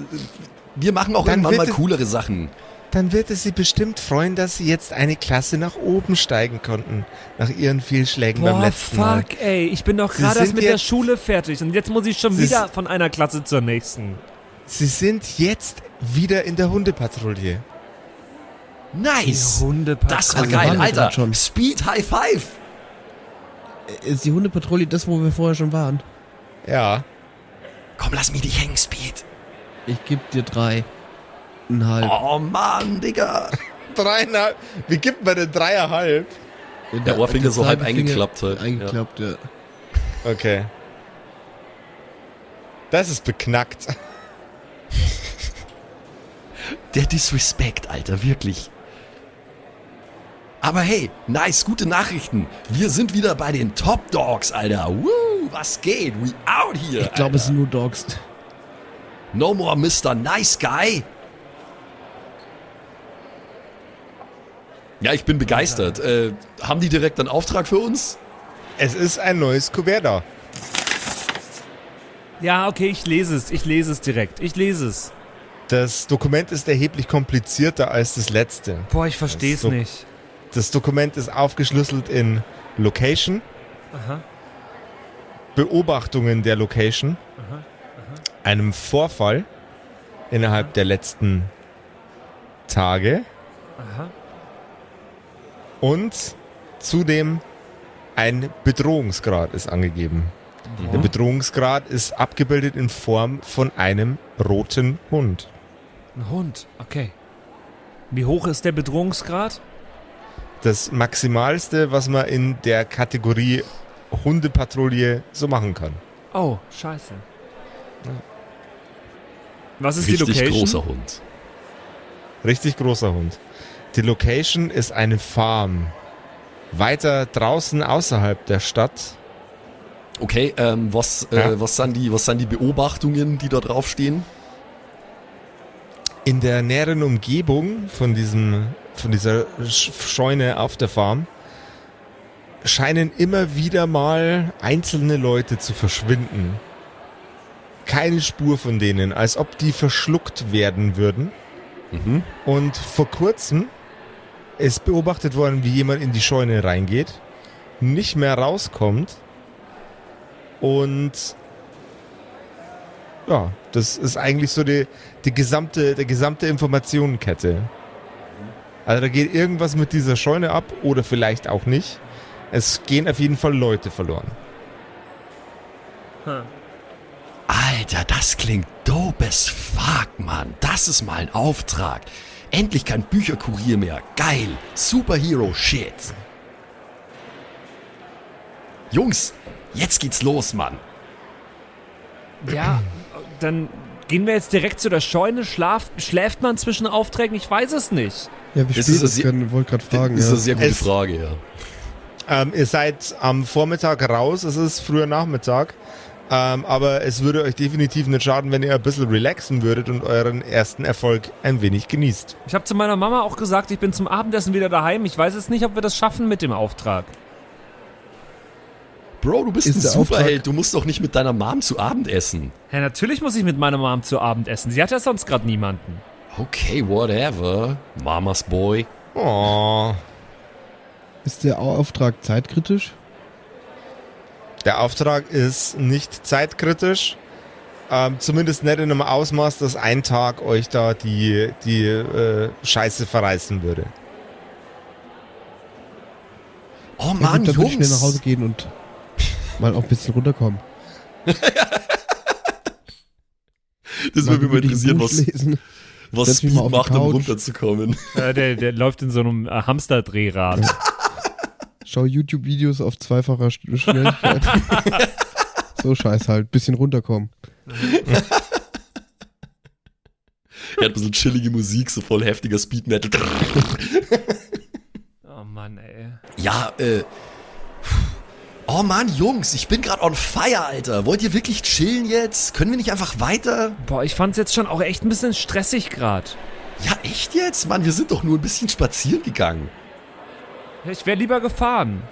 Speaker 4: wir machen auch
Speaker 1: Dann
Speaker 4: irgendwann mal coolere Sachen.
Speaker 1: Dann wird es sie bestimmt freuen, dass sie jetzt eine Klasse nach oben steigen konnten. Nach ihren Fehlschlägen beim
Speaker 2: Boah,
Speaker 1: letzten Mal.
Speaker 2: fuck, ey. Ich bin doch gerade erst mit der Schule fertig und jetzt muss ich schon wieder von einer Klasse zur nächsten.
Speaker 1: Sie sind jetzt wieder in der Hundepatrouille.
Speaker 4: Nice.
Speaker 2: Hundepatrouille.
Speaker 4: Das war
Speaker 3: Also
Speaker 4: geil, Alter. Speed High Five.
Speaker 3: Ist die Hundepatrouille das, wo wir vorher schon waren?
Speaker 1: Ja.
Speaker 4: Komm, lass mich nicht hängen, Speed.
Speaker 3: Ich geb dir drei. Ein halb.
Speaker 4: Oh Mann, Digga.
Speaker 1: Dreieinhalb. Wie gibt man denn dreieinhalb?
Speaker 4: Der Ohrfinger so halb eingeklappt halt.
Speaker 3: Eingeklappt, ja.
Speaker 1: Okay. Das ist beknackt.
Speaker 4: Der Disrespect, Alter, wirklich. Aber hey, nice, gute Nachrichten. Wir sind wieder bei den Top Dogs, Alter. Woo, was geht? We out here.
Speaker 3: Ich glaube, es sind nur Dogs.
Speaker 4: No more Mr. Nice Guy. Ja, ich bin begeistert. Äh, haben die direkt einen Auftrag für uns?
Speaker 1: Es ist ein neues Kuvert da.
Speaker 2: Ja, okay, ich lese es. Ich lese es direkt. Ich lese es.
Speaker 1: Das Dokument ist erheblich komplizierter als das letzte.
Speaker 2: Boah, ich verstehe es nicht.
Speaker 1: Das Dokument ist aufgeschlüsselt in Location,
Speaker 2: Aha.
Speaker 1: Beobachtungen der Location, einem Vorfall innerhalb der letzten Tage
Speaker 2: Aha.
Speaker 1: Und zudem ein Bedrohungsgrad ist angegeben. Der Bedrohungsgrad ist abgebildet in Form von einem roten Hund.
Speaker 2: Ein Hund. Okay. Wie hoch ist der Bedrohungsgrad?
Speaker 1: Das Maximalste, was man in der Kategorie Hundepatrouille so machen kann.
Speaker 2: Oh, scheiße. Was ist
Speaker 4: Richtig
Speaker 2: die Location?
Speaker 4: großer Hund.
Speaker 1: Richtig großer Hund. Die Location ist eine Farm. Weiter draußen außerhalb der Stadt.
Speaker 4: Okay, ähm, was, äh,
Speaker 1: Ja.
Speaker 4: was, sind die, was sind die Beobachtungen, die da draufstehen?
Speaker 1: In der näheren Umgebung von diesem, von dieser Sch- Scheune auf der Farm scheinen immer wieder mal einzelne Leute zu verschwinden. Keine Spur von denen, als ob die verschluckt werden würden.
Speaker 4: Mhm.
Speaker 1: Und vor kurzem ist beobachtet worden, wie jemand in die Scheune reingeht, nicht mehr rauskommt und ja, das ist eigentlich so die, die gesamte, die gesamte Informationenkette. Also da geht irgendwas mit dieser Scheune ab oder vielleicht auch nicht. Es gehen auf jeden Fall Leute verloren.
Speaker 4: Alter, das klingt dope as fuck, Mann. Das ist mal ein Auftrag. Endlich kein Bücherkurier mehr. Geil. Superhero-Shit. Jungs, jetzt geht's los, Mann.
Speaker 2: Ja, dann gehen wir jetzt direkt zu der Scheune. Schlaf, schläft man zwischen Aufträgen? Ich weiß es nicht.
Speaker 3: Ja, wie
Speaker 4: Das
Speaker 3: spät
Speaker 4: ist
Speaker 3: es? Ich wollte gerade fragen.
Speaker 4: das ist
Speaker 3: Ja.
Speaker 4: eine sehr gute
Speaker 1: Es-
Speaker 4: Frage, ja.
Speaker 1: Ähm, ihr seid am Vormittag raus, es ist früher Nachmittag. Ähm, aber es würde euch definitiv nicht schaden, wenn ihr ein bisschen relaxen würdet und euren ersten Erfolg ein wenig genießt.
Speaker 2: Ich habe zu meiner Mama auch gesagt, ich bin zum Abendessen wieder daheim. Ich weiß jetzt nicht, ob wir das schaffen mit dem Auftrag.
Speaker 4: Bro, du bist
Speaker 3: Ist
Speaker 4: ein Superheld. Du musst doch nicht mit deiner Mom zu Abend essen.
Speaker 2: Ja, natürlich muss ich mit meiner Mom zu Abend essen. Sie hat ja sonst gerade niemanden.
Speaker 4: Okay, whatever. Mamas Boy.
Speaker 1: Oh,
Speaker 3: Ist der Auftrag zeitkritisch?
Speaker 1: Der Auftrag ist nicht zeitkritisch. Ähm, zumindest nicht in einem Ausmaß, dass ein Tag euch da die, die äh, Scheiße verreißen würde.
Speaker 4: Oh
Speaker 3: Ja,
Speaker 4: Mann,
Speaker 3: gut, dann ich schnell nach Hause
Speaker 4: Jungs.
Speaker 3: gehen und mal auch ein bisschen runterkommen.
Speaker 4: Das würde mich mal interessieren, was,
Speaker 3: lesen.
Speaker 4: was Speed macht, um runterzukommen.
Speaker 2: Äh, der, der läuft in so einem äh, Hamsterdrehrad.
Speaker 3: Schau YouTube-Videos auf zweifacher Sch- Schnelligkeit. so scheiß halt. Bisschen runterkommen.
Speaker 4: Er hat ein bisschen chillige Musik, so voll heftiger Speed Metal.
Speaker 2: oh Mann, ey.
Speaker 4: Ja, äh. Oh Mann, Jungs, ich bin gerade on fire, Alter. Wollt ihr wirklich chillen jetzt? Können wir nicht einfach weiter?
Speaker 2: Boah, ich fand's jetzt schon auch echt ein bisschen stressig gerade.
Speaker 4: Ja, echt jetzt? Mann, wir sind doch nur ein bisschen spazieren gegangen.
Speaker 2: Ich wäre lieber gefahren.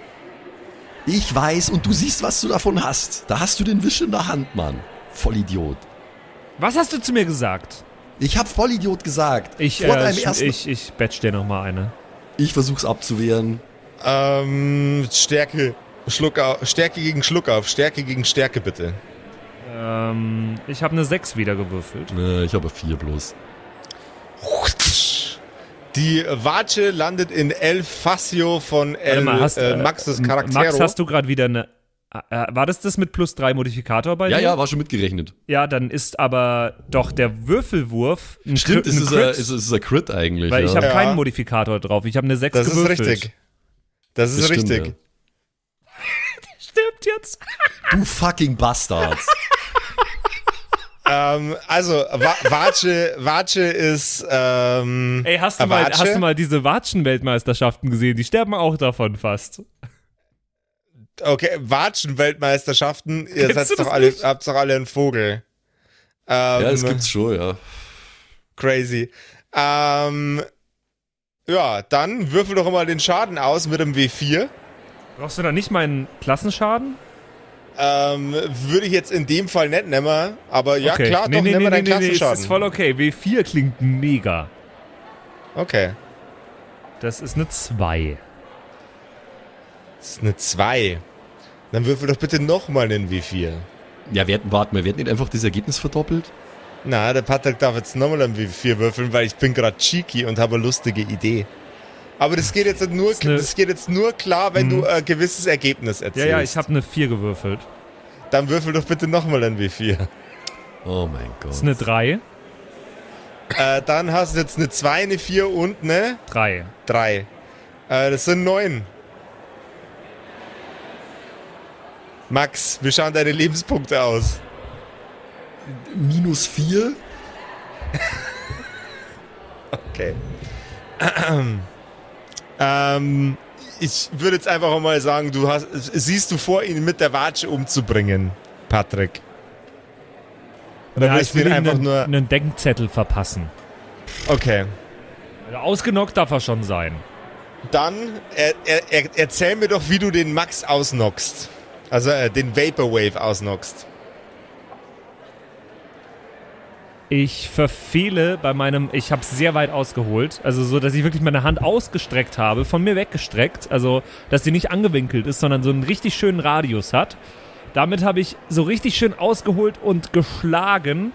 Speaker 4: Ich weiß und du siehst, was du davon hast. Da hast du den Wisch in der Hand, Mann. Vollidiot.
Speaker 2: Was hast du zu mir gesagt?
Speaker 4: Ich hab Vollidiot gesagt.
Speaker 2: Ich,
Speaker 4: Vor
Speaker 2: äh,
Speaker 4: ersten.
Speaker 2: ich, ich batch dir noch mal eine.
Speaker 4: ich versuch's abzuwehren.
Speaker 1: Ähm, Stärke. Schluck auf, Stärke gegen Schluck auf. Stärke gegen Stärke, bitte.
Speaker 2: Ähm, ich habe eine 6 wieder gewürfelt.
Speaker 4: Äh, ich habe vier bloß.
Speaker 1: Die Watsche landet in El Facio von El
Speaker 2: mal, hast,
Speaker 1: äh,
Speaker 2: äh,
Speaker 1: Maxes Charaktero.
Speaker 2: Max, hast du gerade wieder eine. Äh, war das das mit plus 3 Modifikator bei
Speaker 4: Ja,
Speaker 2: dir?
Speaker 4: ja, war schon mitgerechnet.
Speaker 2: Ja, dann ist aber doch der Würfelwurf ein
Speaker 4: Stimmt,
Speaker 2: Crit-
Speaker 4: es
Speaker 2: ein
Speaker 4: ist,
Speaker 2: Crit,
Speaker 4: ein, es ist, ist ein Crit eigentlich.
Speaker 2: weil
Speaker 4: ja.
Speaker 2: ich habe
Speaker 1: Ja.
Speaker 2: keinen Modifikator drauf. Ich habe eine 6
Speaker 1: das ist
Speaker 2: gewürfelt.
Speaker 1: richtig. Das ist
Speaker 4: Das stimmt,
Speaker 1: richtig.
Speaker 4: ja.
Speaker 2: Stimmt jetzt.
Speaker 4: Du fucking Bastard.
Speaker 1: Ähm, also, Wa Watsche, Watsche ist, ähm,
Speaker 2: Ey, hast du, mal,
Speaker 1: Watsche?
Speaker 2: hast du mal diese Watschen-Weltmeisterschaften gesehen? Die sterben auch davon fast.
Speaker 1: Okay, Watschen-Weltmeisterschaften. Ihr seid doch alle,
Speaker 2: nicht?
Speaker 1: habt doch alle einen Vogel. Ähm,
Speaker 4: ja, das gibt's schon, ja.
Speaker 1: Crazy. Ähm, ja, dann würfel doch mal den Schaden aus mit dem W4.
Speaker 2: Brauchst du da nicht meinen Klassenschaden?
Speaker 1: Ähm, würde ich jetzt in dem Fall nicht nehmen, aber ja
Speaker 2: okay.
Speaker 1: klar,
Speaker 2: nee,
Speaker 1: doch,
Speaker 2: nee, nee,
Speaker 1: mal
Speaker 2: nee,
Speaker 1: deinen
Speaker 2: nee, nee,
Speaker 1: Klassenschaden.
Speaker 2: es ist voll okay. W4 klingt mega.
Speaker 1: Okay.
Speaker 2: Das ist eine 2.
Speaker 1: Das ist eine 2. Dann würfel doch bitte nochmal einen W4.
Speaker 4: Ja, wir hätten, warten wir, wir hätten nicht einfach das Ergebnis verdoppelt.
Speaker 1: Na, der Patrick darf jetzt nochmal einen W4 würfeln, weil ich bin gerade cheeky und habe eine lustige Idee. Aber das geht jetzt nur,
Speaker 2: eine-
Speaker 1: das geht jetzt nur klar, wenn
Speaker 2: Mhm.
Speaker 1: du ein gewisses Ergebnis
Speaker 2: Ja,
Speaker 1: erzählst.
Speaker 2: ja, ich habe eine 4 gewürfelt.
Speaker 1: Dann würfel doch bitte nochmal einen W4.
Speaker 4: Oh mein Gott.
Speaker 2: Das ist eine 3.
Speaker 1: äh, dann hast du jetzt eine 2, eine 4 und eine
Speaker 2: 3.
Speaker 1: 3. Äh, das sind 9. Max, wie schauen deine Lebenspunkte aus?
Speaker 4: Minus vier?
Speaker 1: Okay. Ähm, ich würde jetzt einfach mal sagen, du hast, siehst du vor, ihn mit der Watsche umzubringen, Patrick? Oder
Speaker 2: Ja,
Speaker 1: willst
Speaker 2: ich
Speaker 1: du
Speaker 2: will
Speaker 1: ihn
Speaker 2: ihm
Speaker 1: einfach
Speaker 2: einen,
Speaker 1: nur.
Speaker 2: einen Denkzettel verpassen.
Speaker 1: Okay.
Speaker 2: Also ausgenockt darf er schon sein.
Speaker 1: Dann er, er, er, erzähl mir doch, wie du den Max ausnockst. Also äh, den Vaporwave ausnockst.
Speaker 2: Ich verfehle bei meinem, ich habe sehr weit ausgeholt, also so, dass ich wirklich meine Hand ausgestreckt habe, von mir weggestreckt, also dass sie nicht angewinkelt ist, sondern so einen richtig schönen Radius hat. Damit habe ich so richtig schön ausgeholt und geschlagen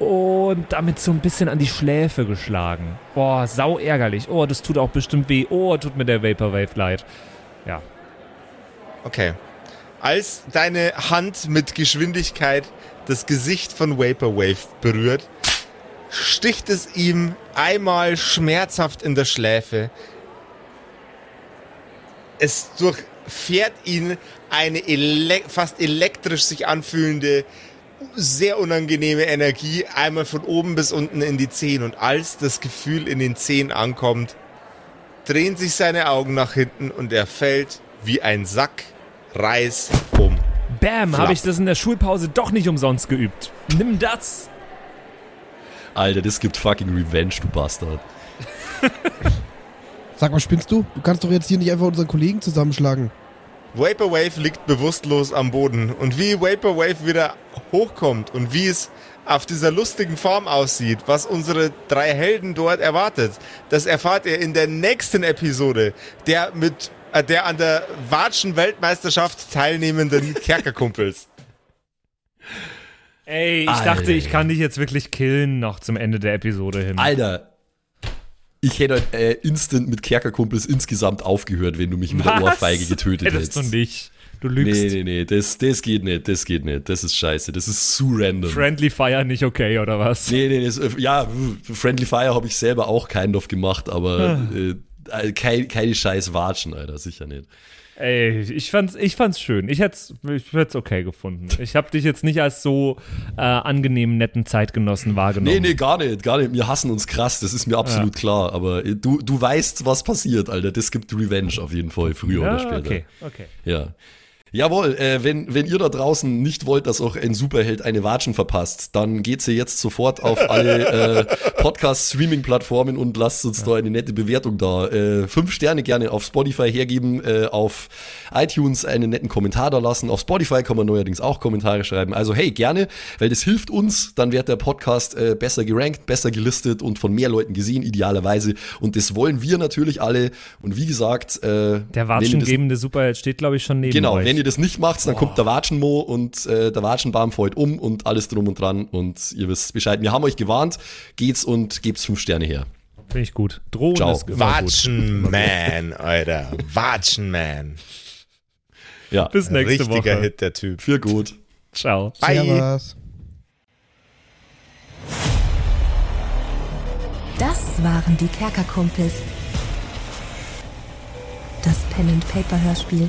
Speaker 2: und damit so ein bisschen an die Schläfe geschlagen. Boah, sau ärgerlich. Oh, das tut auch bestimmt weh. Oh, tut mir der Vaporwave leid. Ja.
Speaker 1: Okay. Als deine Hand mit Geschwindigkeit das Gesicht von Vaporwave berührt, sticht es ihm einmal schmerzhaft in der Schläfe. Es durchfährt ihn eine ele fast elektrisch sich anfühlende, sehr unangenehme Energie einmal von oben bis unten in die Zehen. Und als das Gefühl in den Zehen ankommt, drehen sich seine Augen nach hinten und er fällt wie ein Sack Reis um.
Speaker 2: Bam, habe ich das in der Schulpause doch nicht umsonst geübt. Nimm das.
Speaker 4: Alter, das gibt fucking Revenge, du Bastard.
Speaker 3: Sag mal, spinnst du? Du kannst doch jetzt hier nicht einfach unseren Kollegen zusammenschlagen.
Speaker 1: Vaporwave liegt bewusstlos am Boden und wie Vaporwave wieder hochkommt und wie es auf dieser lustigen Form aussieht, was unsere drei Helden dort erwartet, das erfahrt ihr in der nächsten Episode der mit der an der Watschen Weltmeisterschaft teilnehmenden Kerkerkumpels.
Speaker 2: Ey, ich
Speaker 4: Alter.
Speaker 2: dachte, ich kann dich jetzt wirklich killen noch zum Ende der Episode hin.
Speaker 4: Alter, ich hätte äh, instant mit Kerkerkumpels insgesamt aufgehört, wenn du mich mit der Ohrfeige getötet
Speaker 2: Hättest
Speaker 4: hättest.
Speaker 2: du nicht. Du lügst.
Speaker 4: Nee, nee, nee, das, das geht nicht, das geht nicht. Das ist scheiße, das ist zu random.
Speaker 2: Friendly Fire nicht okay, oder was?
Speaker 4: nee, nee, das, äh, ja, Friendly Fire habe ich selber auch kind of gemacht, aber
Speaker 2: Ah.
Speaker 4: äh, kein, keine scheiß Watschen, Alter, sicher nicht.
Speaker 2: Ey, ich fand's, ich fand's schön. Ich hätt's, ich hätt's okay gefunden. Ich habe dich jetzt nicht als so äh, angenehmen, netten Zeitgenossen wahrgenommen.
Speaker 4: Nee, nee, gar nicht, gar nicht. Wir hassen uns krass, das ist mir absolut klar. Aber äh, du, du weißt, was passiert, Alter. Das gibt Revenge auf jeden Fall, früher
Speaker 2: ja,
Speaker 4: oder später.
Speaker 2: okay, okay.
Speaker 4: Ja. Jawohl, äh, wenn, wenn ihr da draußen nicht wollt, dass auch ein Superheld eine Watschen verpasst, dann geht sie jetzt sofort auf alle äh, Podcast-Streaming-Plattformen und lasst uns da eine nette Bewertung da. Äh, fünf Sterne gerne auf Spotify hergeben, äh, auf iTunes einen netten Kommentar da lassen. Auf Spotify kann man neuerdings auch Kommentare schreiben. Also hey, gerne, weil das hilft uns, dann wird der Podcast äh, besser gerankt, besser gelistet und von mehr Leuten gesehen, idealerweise. Und das wollen wir natürlich alle. Und wie gesagt, äh,
Speaker 2: Der watschengebende Superheld steht, glaube ich, schon neben
Speaker 4: Genau,
Speaker 2: euch.
Speaker 4: wenn ihr das nicht macht, dann kommt der Watschenmo und äh, der Watschenbaum fällt um und alles drum und dran und ihr wisst Bescheid. Wir haben euch gewarnt, geht's und gebt's fünf Sterne her.
Speaker 2: Finde ich gut. Drohen
Speaker 4: Ciao.
Speaker 2: ist.
Speaker 1: Watchenman, Alter. Watchenman.
Speaker 4: Ja,
Speaker 2: Bis nächste
Speaker 1: Richtiger
Speaker 2: Woche.
Speaker 1: Hit, der Typ.
Speaker 4: für gut.
Speaker 2: Ciao.
Speaker 1: Bye.
Speaker 3: Servus.
Speaker 5: Das waren die Kerkerkumpels. Das Pen and Paper Hörspiel.